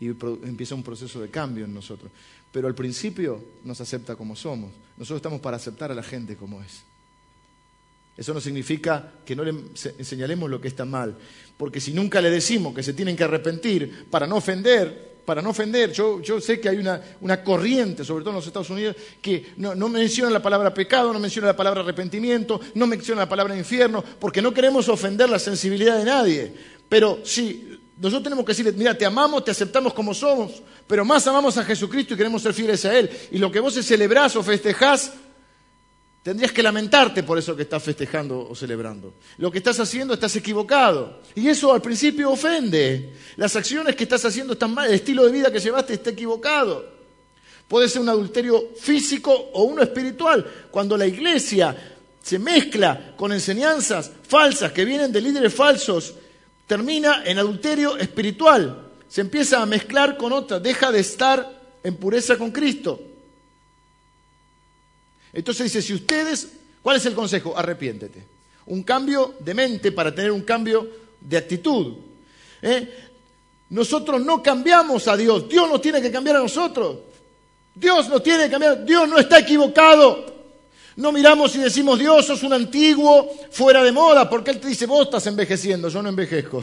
Y empieza un proceso de cambio en nosotros. Pero al principio nos acepta como somos. Nosotros estamos para aceptar a la gente como es. Eso no significa que no le señalemos lo que está mal. Porque si nunca le decimos que se tienen que arrepentir para no ofender, para no ofender, yo, sé que hay una, corriente, sobre todo en los Estados Unidos, que no, menciona la palabra pecado, no menciona la palabra arrepentimiento, no menciona la palabra infierno, porque no queremos ofender la sensibilidad de nadie. Pero sí, nosotros tenemos que decirle, mira, te amamos, te aceptamos como somos, pero más amamos a Jesucristo y queremos ser fieles a Él. Y lo que vos celebrás o festejás, Tendrías que lamentarte por eso que estás festejando o celebrando. Lo que estás haciendo estás equivocado. Y eso al principio ofende. Las acciones que estás haciendo están mal, el estilo de vida que llevaste está equivocado. Puede ser un adulterio físico o uno espiritual. Cuando la iglesia se mezcla con enseñanzas falsas que vienen de líderes falsos, termina en adulterio espiritual. Se empieza a mezclar con otra, deja de estar en pureza con Cristo. Entonces dice, si ustedes, ¿cuál es el consejo? Arrepiéntete. Un cambio de mente para tener un cambio de actitud. ¿Eh? Nosotros no cambiamos a Dios, Dios nos tiene que cambiar a nosotros. Dios nos tiene que cambiar, Dios no está equivocado. No miramos y decimos, Dios, sos un antiguo, fuera de moda, porque Él te dice, vos estás envejeciendo, yo no envejezco.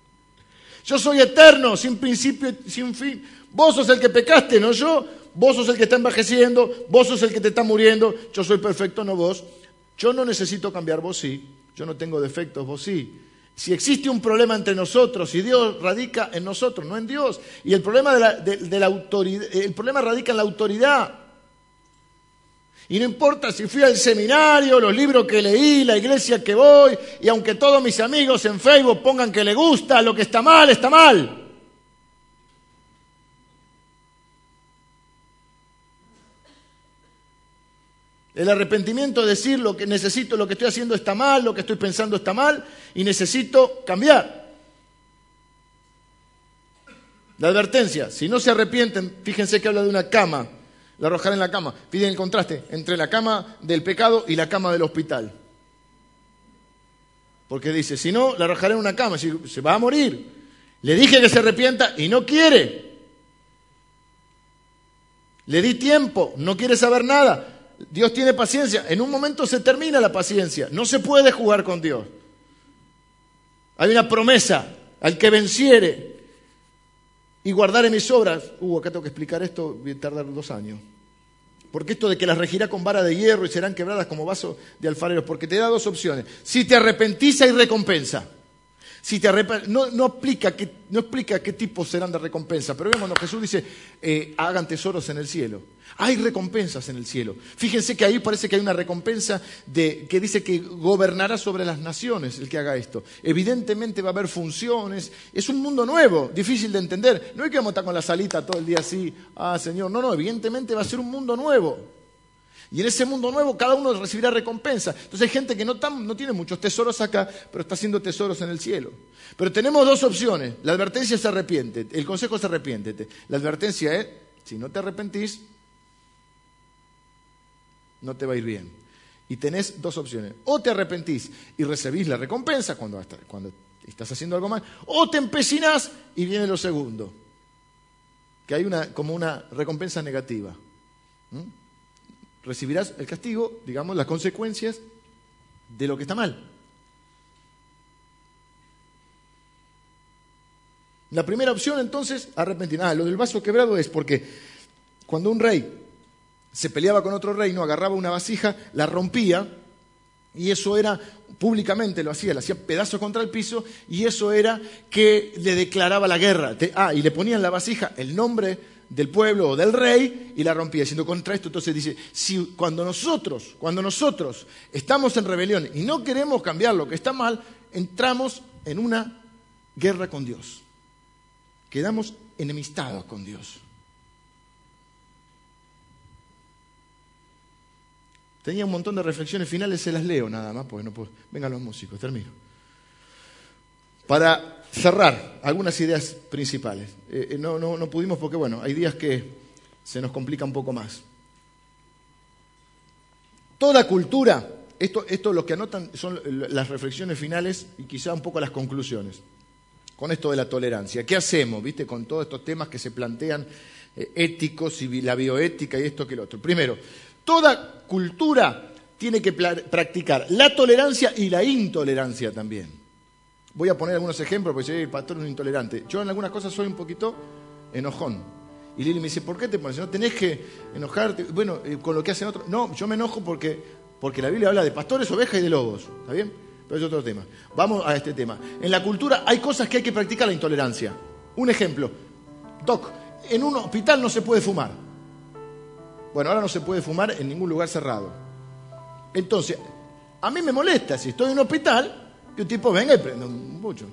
<laughs> yo soy eterno, sin principio, sin fin. Vos sos el que pecaste, no yo. Vos sos el que está envejeciendo, vos sos el que te está muriendo, yo soy perfecto, no vos. Yo no necesito cambiar, vos sí. Yo no tengo defectos, vos sí. Si existe un problema entre nosotros y Dios radica en nosotros, no en Dios. Y el problema, de la, autoridad, el problema radica en la autoridad. Y no importa si fui al seminario, los libros que leí, la iglesia que voy, y aunque todos mis amigos en Facebook pongan que le gusta, lo que está mal, está mal. El arrepentimiento es decir lo que necesito, lo que estoy haciendo está mal, lo que estoy pensando está mal y necesito cambiar. La advertencia, si no se arrepienten, fíjense que habla de una cama, la arrojaré en la cama. Piden el contraste entre la cama del pecado y la cama del hospital. Porque dice, si no, la arrojaré en una cama, se va a morir. Le dije que se arrepienta y no quiere. Le di tiempo, no quiere saber nada. Dios tiene paciencia. En un momento se termina la paciencia. No se puede jugar con Dios. Hay una promesa. Al que venciere y guardare mis obras. Uh, acá tengo que explicar esto, voy a tardar dos años. Porque esto de que las regirá con vara de hierro y serán quebradas como vaso de alfareros, porque te da dos opciones. Si te arrepentís hay recompensa. Si te no, no, explica qué, no explica qué tipo serán de recompensa, pero vemos, Jesús dice, eh, hagan tesoros en el cielo. Hay recompensas en el cielo. Fíjense que ahí parece que hay una recompensa de, que dice que gobernará sobre las naciones el que haga esto. Evidentemente va a haber funciones. Es un mundo nuevo, difícil de entender. No hay que vamos a estar con la salita todo el día así, ah, Señor. No, no, evidentemente va a ser un mundo nuevo. Y en ese mundo nuevo cada uno recibirá recompensa. Entonces hay gente que no, tiene muchos tesoros acá, pero está haciendo tesoros en el cielo. Pero tenemos dos opciones. La advertencia es arrepiente. El consejo es arrepiéntete. La advertencia es, si no te arrepentís, no te va a ir bien. Y tenés dos opciones. O te arrepentís y recibís la recompensa cuando, cuando estás haciendo algo mal, o te empecinás y viene lo segundo. Que hay una, como una recompensa negativa. ¿Mm? Recibirás el castigo, digamos, las consecuencias de lo que está mal. La primera opción entonces, arrepentir. Ah, lo del vaso quebrado es porque cuando un rey se peleaba con otro rey, no agarraba una vasija, la rompía, y eso era, públicamente lo hacía, le hacía pedazos contra el piso, y eso era que le declaraba la guerra. Ah, y le ponían la vasija el nombre del pueblo o del rey y la rompía, diciendo contra esto. Entonces dice, si cuando nosotros, cuando nosotros estamos en rebelión y no queremos cambiar lo que está mal, entramos en una guerra con Dios. Quedamos enemistados con Dios. Tenía un montón de reflexiones finales, se las leo nada más, porque no. Vengan los músicos, termino. Para cerrar algunas ideas principales. Eh, eh, no, no, no pudimos porque, bueno, hay días que se nos complica un poco más. Toda cultura, esto, esto lo que anotan son las reflexiones finales y quizá un poco las conclusiones. Con esto de la tolerancia. ¿Qué hacemos, viste, con todos estos temas que se plantean eh, éticos y la bioética y esto que lo otro? Primero, toda cultura tiene que practicar la tolerancia y la intolerancia también. Voy a poner algunos ejemplos porque soy el pastor es un intolerante. Yo en algunas cosas soy un poquito enojón. Y Lili me dice, ¿por qué te pones? No tenés que enojarte. Bueno, eh, con lo que hacen otros. No, yo me enojo porque, porque la Biblia habla de pastores, ovejas y de lobos. ¿Está bien? Pero es otro tema. Vamos a este tema. En la cultura hay cosas que hay que practicar la intolerancia. Un ejemplo. Doc, en un hospital no se puede fumar. Bueno, ahora no se puede fumar en ningún lugar cerrado. Entonces, a mí me molesta si estoy en un hospital que un tipo venga y prenda mucho.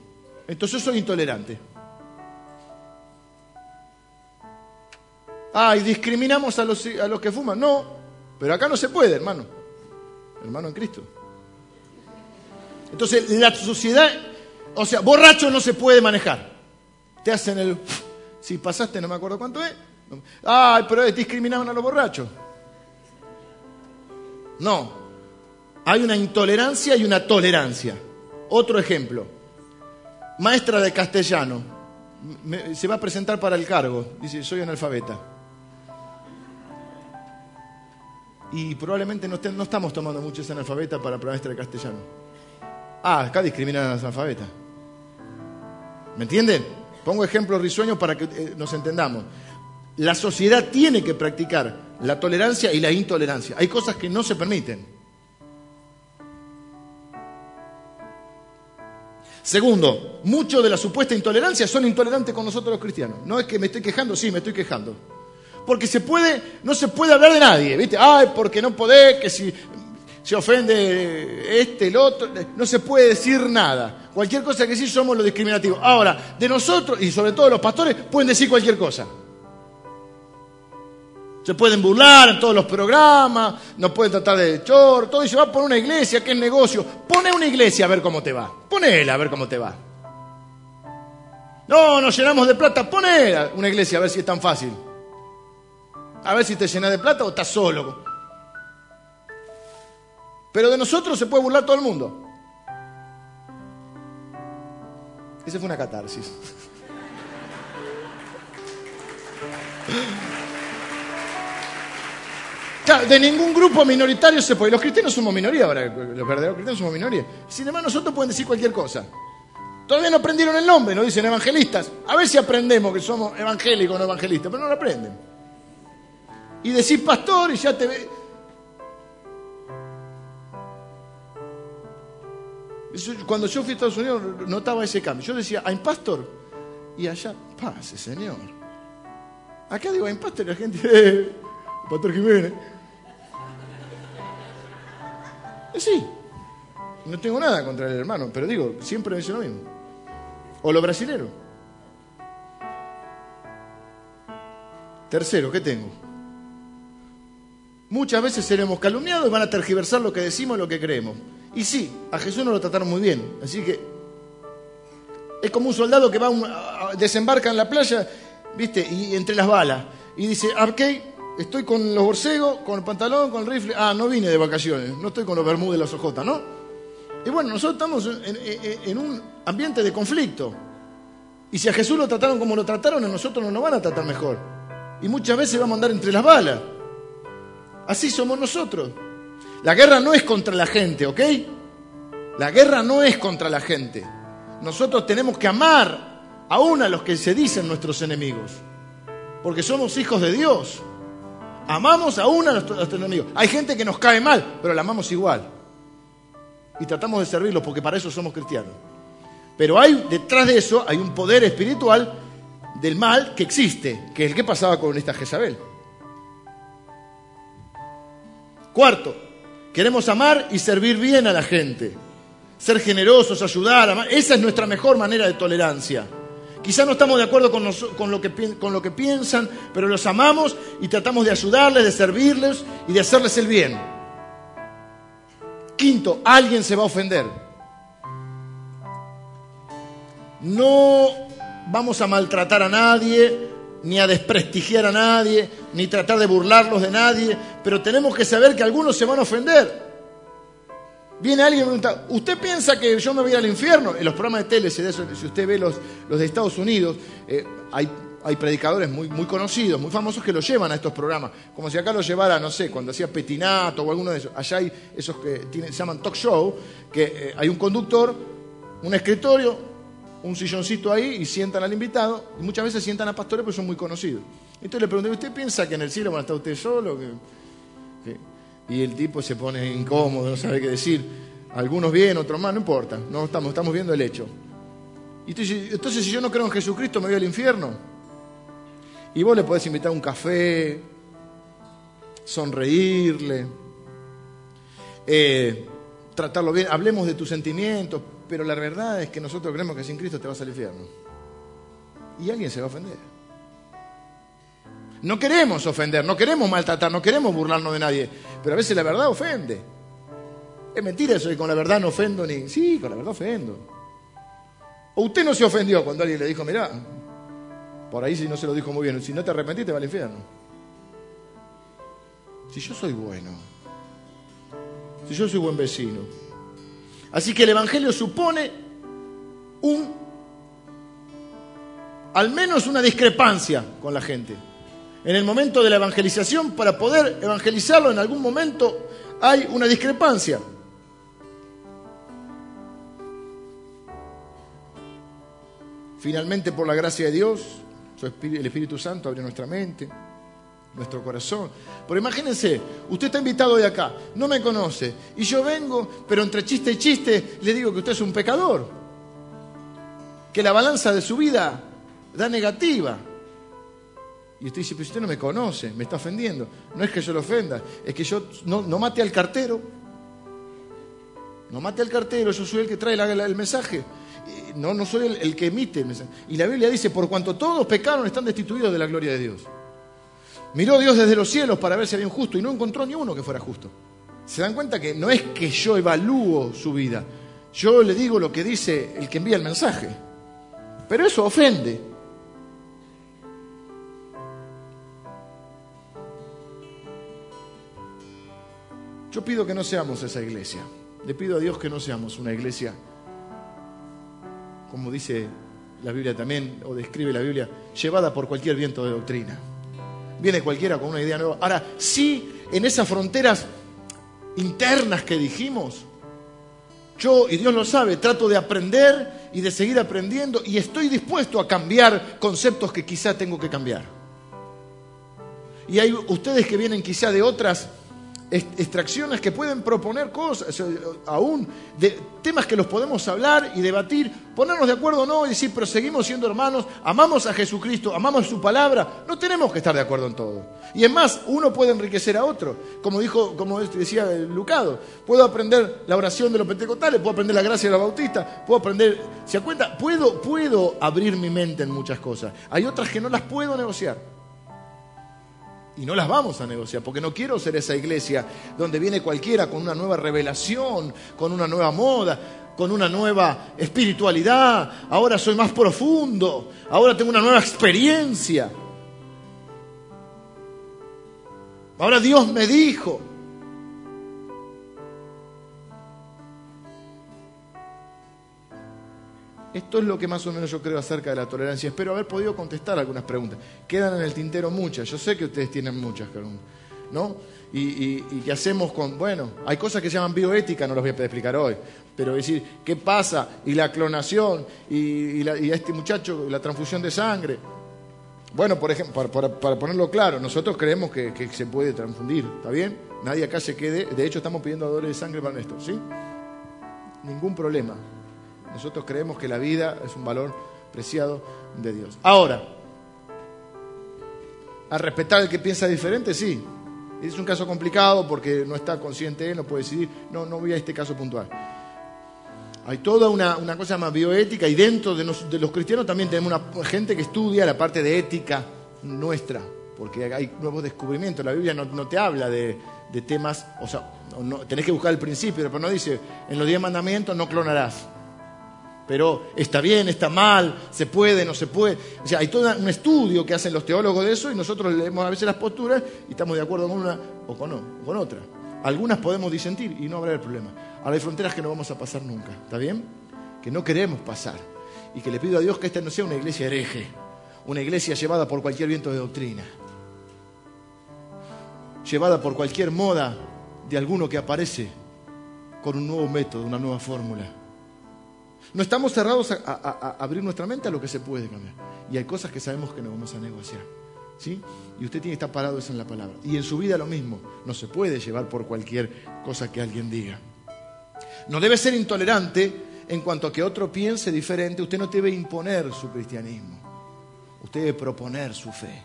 Entonces soy intolerante. Ah, y discriminamos a los, a los que fuman. No, pero acá no se puede, hermano. Hermano en Cristo. Entonces, la sociedad, o sea, borracho no se puede manejar. Te hacen el... Si pasaste, no me acuerdo cuánto es. Ay, pero discriminaban a los borrachos. No. Hay una intolerancia y una tolerancia. Otro ejemplo. Maestra de castellano. se va a presentar para el cargo. Dice, soy analfabeta. Y probablemente no, estamos tomando mucho ese analfabeta para maestra de castellano. Ah, acá discriminan a los analfabetas. ¿Me entienden? Pongo ejemplos risueños para que eh, nos entendamos. La sociedad tiene que practicar la tolerancia y la intolerancia. Hay cosas que no se permiten. Segundo, mucho de la supuesta intolerancia son intolerantes con nosotros los cristianos. No es que me estoy quejando, sí, me estoy quejando. Porque se puede, no se puede hablar de nadie, ¿viste? Ay, porque no podés, que si se ofende este, el otro, no se puede decir nada. Cualquier cosa que sí somos los discriminativos. Ahora, de nosotros, y sobre todo los pastores, pueden decir cualquier cosa. Se pueden burlar en todos los programas, nos pueden tratar de chor, todo y se va a poner una iglesia, que es negocio. Pone una iglesia a ver cómo te va. Ponela a ver cómo te va. No, nos llenamos de plata, ponela una iglesia a ver si es tan fácil. A ver si te llenas de plata o estás solo. Pero de nosotros se puede burlar todo el mundo. Esa fue una catarsis. De ningún grupo minoritario se puede. Los cristianos somos minoría ahora, los verdaderos cristianos somos minoría. Sin embargo, nosotros pueden decir cualquier cosa. Todavía no aprendieron el nombre, nos dicen evangelistas. A ver si aprendemos que somos evangélicos o no evangelistas, pero no lo aprenden. Y decís pastor y ya te ve. Cuando yo fui a Estados Unidos notaba ese cambio. Yo decía, ¿hay pastor? Y allá, pase, señor. Acá digo, ¿hay pastor? Y la gente, <laughs> eh, pastor Jiménez. Sí, no tengo nada contra el hermano, pero digo, siempre me dice lo mismo. O lo brasilero. Tercero, ¿qué tengo? Muchas veces seremos calumniados y van a tergiversar lo que decimos lo que creemos. Y sí, a Jesús no lo trataron muy bien. Así que es como un soldado que va desembarca en la playa, ¿viste? Y entre las balas. Y dice, ok, estoy con los borcegos, con el pantalón, con el rifle. Ah, no vine de vacaciones, no estoy con los bermudes y las ojotas, ¿no? Y bueno, nosotros estamos en, un ambiente de conflicto. Y si a Jesús lo trataron como lo trataron, a nosotros no nos van a tratar mejor. Y muchas veces vamos a andar entre las balas. Así somos nosotros. La guerra no es contra la gente, ¿ok? La guerra no es contra la gente. Nosotros tenemos que amar aún a los que se dicen nuestros enemigos. Porque somos hijos de Dios. Amamos aún a nuestros enemigos. Hay gente que nos cae mal, pero la amamos igual. Y tratamos de servirlos porque para eso somos cristianos. Pero hay detrás de eso hay un poder espiritual del mal que existe, que es el que pasaba con esta Jezabel. Cuarto, Queremos amar y servir bien a la gente. Ser generosos, ayudar. Amar. Esa es nuestra mejor manera de tolerancia. Quizás no estamos de acuerdo con, lo que, con lo que piensan, pero los amamos y tratamos de ayudarles, de servirles y de hacerles el bien. Quinto, alguien se va a ofender. No vamos a maltratar a nadie, ni a desprestigiar a nadie, ni tratar de burlarlos de nadie, pero tenemos que saber que algunos se van a ofender. Viene alguien y me pregunta, ¿usted piensa que yo me voy al infierno? En los programas de tele, si, usted ve los, de Estados Unidos, eh, hay, predicadores muy, conocidos, muy famosos que lo llevan a estos programas, como si acá lo llevara, no sé, cuando hacía Petinato o alguno de esos. Allá hay esos que se llaman talk show, que eh, hay un conductor, un escritorio, un silloncito ahí y sientan al invitado, y muchas veces sientan a pastores porque son muy conocidos. Entonces le pregunté, ¿usted piensa que en el cielo va a estar usted solo? Y el tipo se pone incómodo, no sabe qué decir. Algunos bien, otros mal, no importa, no estamos, estamos viendo el hecho. Y entonces, si yo no creo en Jesucristo, me voy al infierno. Y vos le podés invitar un café, sonreírle, eh, tratarlo bien, hablemos de tus sentimientos, pero la verdad es que nosotros creemos que sin Cristo te vas al infierno. Y alguien se va a ofender. No queremos ofender, no queremos maltratar, no queremos burlarnos de nadie, pero a veces la verdad ofende. Es mentira eso y con la verdad no ofendo ni... Sí, con la verdad ofendo. O usted no se ofendió cuando alguien le dijo, mirá, por ahí si no se lo dijo muy bien, si no te arrepentiste va al infierno. Si yo soy bueno, si yo soy buen vecino, Así que el Evangelio supone un, al menos una discrepancia con la gente. En el momento de la evangelización, para poder evangelizarlo en algún momento, hay una discrepancia. Finalmente, por la gracia de Dios, el Espíritu Santo abre nuestra mente nuestro corazón. Pero imagínense, usted está invitado de acá, no me conoce, y yo vengo, pero entre chiste y chiste le digo que usted es un pecador, que la balanza de su vida da negativa. Y usted dice, pero usted no me conoce, me está ofendiendo. No es que yo lo ofenda, es que yo no, mate al cartero. No mate al cartero, yo soy el que trae el mensaje. No, no soy el, el que emite el mensaje. Y la Biblia dice, por cuanto todos pecaron, están destituidos de la gloria de Dios. Miró Dios desde los cielos para ver si había un justo y no encontró ni uno que fuera justo. Se dan cuenta que no es que yo evalúo su vida, yo le digo lo que dice el que envía el mensaje. Pero eso ofende. Yo pido que no seamos esa iglesia. Le pido a Dios que no seamos una iglesia, como dice la Biblia también, o describe la Biblia, llevada por cualquier viento de doctrina viene cualquiera con una idea nueva. Ahora, sí, en esas fronteras internas que dijimos, yo, y Dios lo sabe, trato de aprender y de seguir aprendiendo y estoy dispuesto a cambiar conceptos que quizá tengo que cambiar. y hay ustedes que vienen quizá de otras extracciones que pueden proponer cosas, aún de temas que los podemos hablar y debatir, ponernos de acuerdo o no y decir, pero seguimos siendo hermanos, amamos a Jesucristo, amamos su palabra, no tenemos que estar de acuerdo en todo. Y es más, uno puede enriquecer a otro, como dijo, como decía Lucado, puedo aprender la oración de los pentecostales, puedo aprender la gracia de los bautistas, puedo aprender, ¿se cuenta? Puedo, puedo abrir mi mente en muchas cosas. Hay otras que no las puedo negociar. Y no las vamos a negociar, porque no quiero ser esa iglesia donde viene cualquiera con una nueva revelación, con una nueva moda, con una nueva espiritualidad. Ahora soy más profundo, ahora tengo una nueva experiencia. Ahora Dios me dijo. Esto es lo que más o menos yo creo acerca de la tolerancia. Espero haber podido contestar algunas preguntas. Quedan en el tintero muchas. Yo sé que ustedes tienen muchas, ¿no? Y, qué hacemos con, bueno, hay cosas que se llaman bioética, no las voy a explicar hoy, pero decir, ¿qué pasa? Y la clonación, y, a este muchacho, la transfusión de sangre. Bueno, por ejemplo, para, ponerlo claro, nosotros creemos que, se puede transfundir, ¿está bien? Nadie acá se quede, de hecho estamos pidiendo dólares de sangre para esto, ¿sí? Ningún problema. Nosotros creemos que la vida es un valor preciado de Dios. Ahora, a respetar al que piensa diferente, sí. Es un caso complicado porque no está consciente no puede decidir. No, no voy a este caso puntual. Hay toda una, cosa más bioética y dentro de, los cristianos también tenemos una gente que estudia la parte de ética nuestra, porque hay nuevos descubrimientos. La Biblia no, te habla de, temas, o sea, tenés que buscar el principio, pero no dice, en los diez mandamientos no clonarás pero está bien, está mal, se puede, no se puede. O sea, hay todo un estudio que hacen los teólogos de eso y nosotros leemos a veces las posturas y estamos de acuerdo con una o con, otra. Algunas podemos disentir y no habrá el problema. Ahora hay fronteras que no vamos a pasar nunca, ¿está bien? Que no queremos pasar. Y que le pido a Dios que esta no sea una iglesia hereje, una iglesia llevada por cualquier viento de doctrina, llevada por cualquier moda de alguno que aparece con un nuevo método, una nueva fórmula. No estamos cerrados a, abrir nuestra mente a lo que se puede cambiar. Y hay cosas que sabemos que no vamos a negociar. ¿sí? Y usted tiene que estar parado eso en la palabra. Y en su vida lo mismo. No se puede llevar por cualquier cosa que alguien diga. No debe ser intolerante en cuanto a que otro piense diferente. Usted no debe imponer su cristianismo. Usted debe proponer su fe.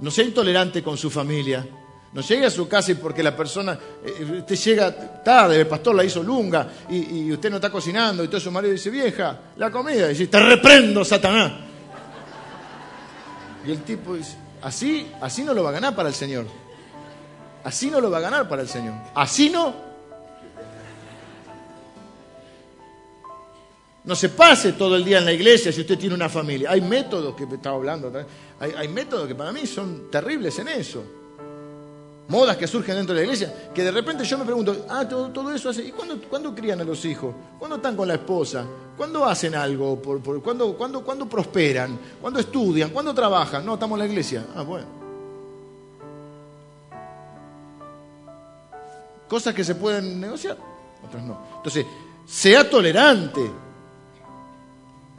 No sea intolerante con su familia. No llegue a su casa y porque la persona, eh, usted llega tarde, el pastor la hizo lunga y, usted no está cocinando y todo su marido dice, vieja, la comida, y dice, te reprendo, Satanás. Y el tipo dice, así, así no lo va a ganar para el Señor. Así no lo va a ganar para el Señor. Así no. No se pase todo el día en la iglesia si usted tiene una familia. Hay métodos que estaba hablando, hay, hay métodos que para mí son terribles en eso modas que surgen dentro de la iglesia, que de repente yo me pregunto, ah, todo, eso hace, ¿y cuándo, crían a los hijos? ¿Cuándo están con la esposa? ¿Cuándo hacen algo? Por, ¿cuándo, prosperan? ¿Cuándo estudian? ¿Cuándo trabajan? No, estamos en la iglesia. Ah, bueno. Cosas que se pueden negociar, otras no. Entonces, sea tolerante.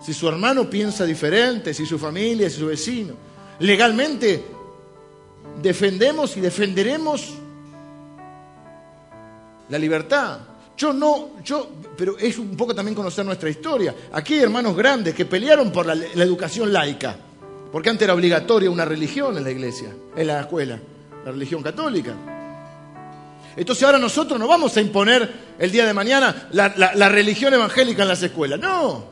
Si su hermano piensa diferente, si su familia, si su vecino. Legalmente defendemos y defenderemos la libertad. Yo no, yo, pero es un poco también conocer nuestra historia. Aquí hay hermanos grandes que pelearon por la, educación laica, porque antes era obligatoria una religión en la iglesia, en la escuela, la religión católica. Entonces ahora nosotros no vamos a imponer el día de mañana la, la religión evangélica en las escuelas. No,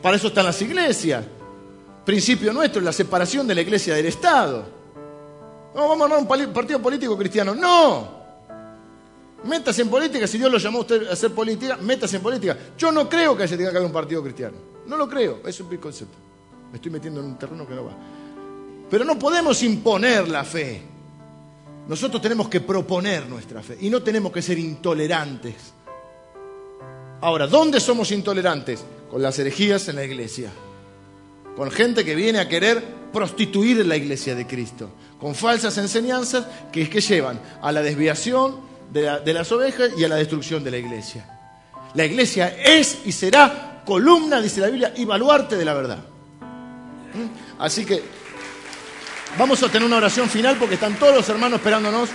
para eso están las iglesias. Principio nuestro es la separación de la iglesia del Estado. No, vamos a armar un partido político cristiano. No. Métase en política, si Dios lo llamó a usted a hacer política, métase en política. Yo no creo que se tenga que haber un partido cristiano. No lo creo, es un concepto. Me estoy metiendo en un terreno que no va. Pero no podemos imponer la fe. Nosotros tenemos que proponer nuestra fe y no tenemos que ser intolerantes. Ahora, ¿dónde somos intolerantes? Con las herejías en la iglesia. Con gente que viene a querer prostituir la iglesia de Cristo con falsas enseñanzas que es que llevan a la desviación de, las ovejas y a la destrucción de la iglesia. La iglesia es y será columna, dice la Biblia, y baluarte de la verdad. ¿Mm? Así que Vamos a tener una oración final porque están todos los hermanos esperándonos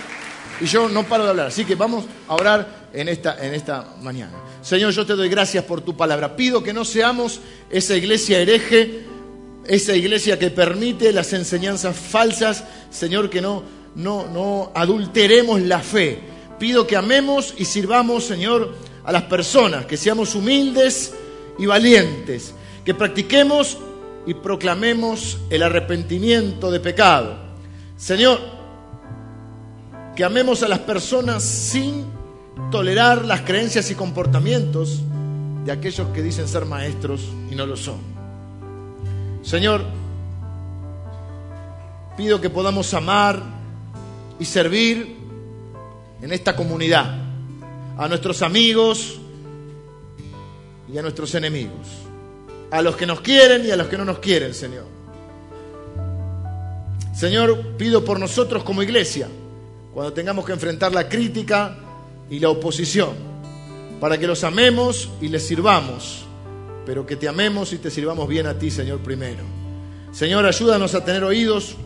y yo no paro de hablar. Así que vamos a orar en esta, en esta mañana. Señor, yo te doy gracias por tu palabra. Pido que no seamos esa iglesia hereje, esa iglesia que permite las enseñanzas falsas. Señor, que no, no, no adulteremos la fe. Pido que amemos y sirvamos, Señor, a las personas, que seamos humildes y valientes, que practiquemos y proclamemos el arrepentimiento de pecado. Señor, que amemos a las personas sin tolerar las creencias y comportamientos de aquellos que dicen ser maestros y no lo son. Señor, pido que podamos amar y servir en esta comunidad a nuestros amigos y a nuestros enemigos, a los que nos quieren y a los que no nos quieren, Señor. Señor, pido por nosotros como iglesia, cuando tengamos que enfrentar la crítica y la oposición, para que los amemos y les sirvamos, pero que te amemos y te sirvamos bien a ti, Señor, primero. Señor, ayúdanos a tener oídos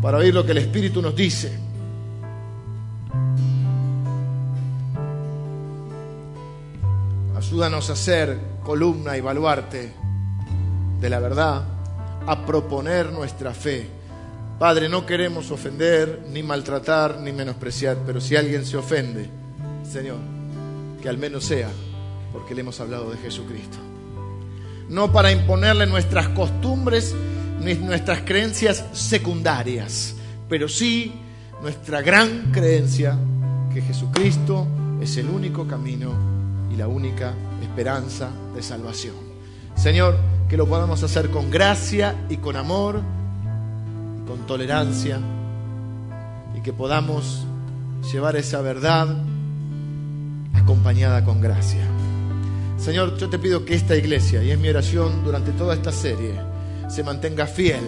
para oír lo que el Espíritu nos dice. Ayúdanos a ser columna y baluarte de la verdad, a proponer nuestra fe Padre, no queremos ofender, ni maltratar, ni menospreciar, pero si alguien se ofende, Señor, que al menos sea porque le hemos hablado de Jesucristo. No para imponerle nuestras costumbres ni nuestras creencias secundarias, pero sí nuestra gran creencia que Jesucristo es el único camino y la única esperanza de salvación. Señor, que lo podamos hacer con gracia y con amor con tolerancia y que podamos llevar esa verdad acompañada con gracia. Señor, yo te pido que esta iglesia, y es mi oración durante toda esta serie, se mantenga fiel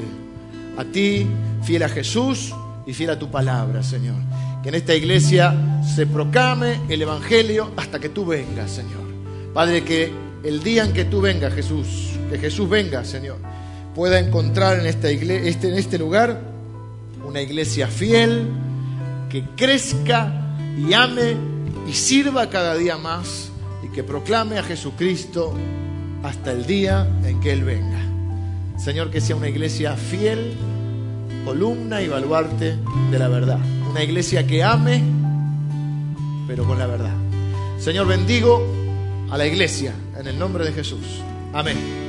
a ti, fiel a Jesús y fiel a tu palabra, Señor. Que en esta iglesia se proclame el Evangelio hasta que tú vengas, Señor. Padre, que el día en que tú vengas, Jesús, que Jesús venga, Señor, pueda encontrar en, esta este, en este lugar una iglesia fiel, que crezca y ame y sirva cada día más y que proclame a Jesucristo hasta el día en que Él venga. Señor, que sea una iglesia fiel, columna y baluarte de la verdad. Una iglesia que ame, pero con la verdad. Señor, bendigo a la iglesia en el nombre de Jesús. Amén.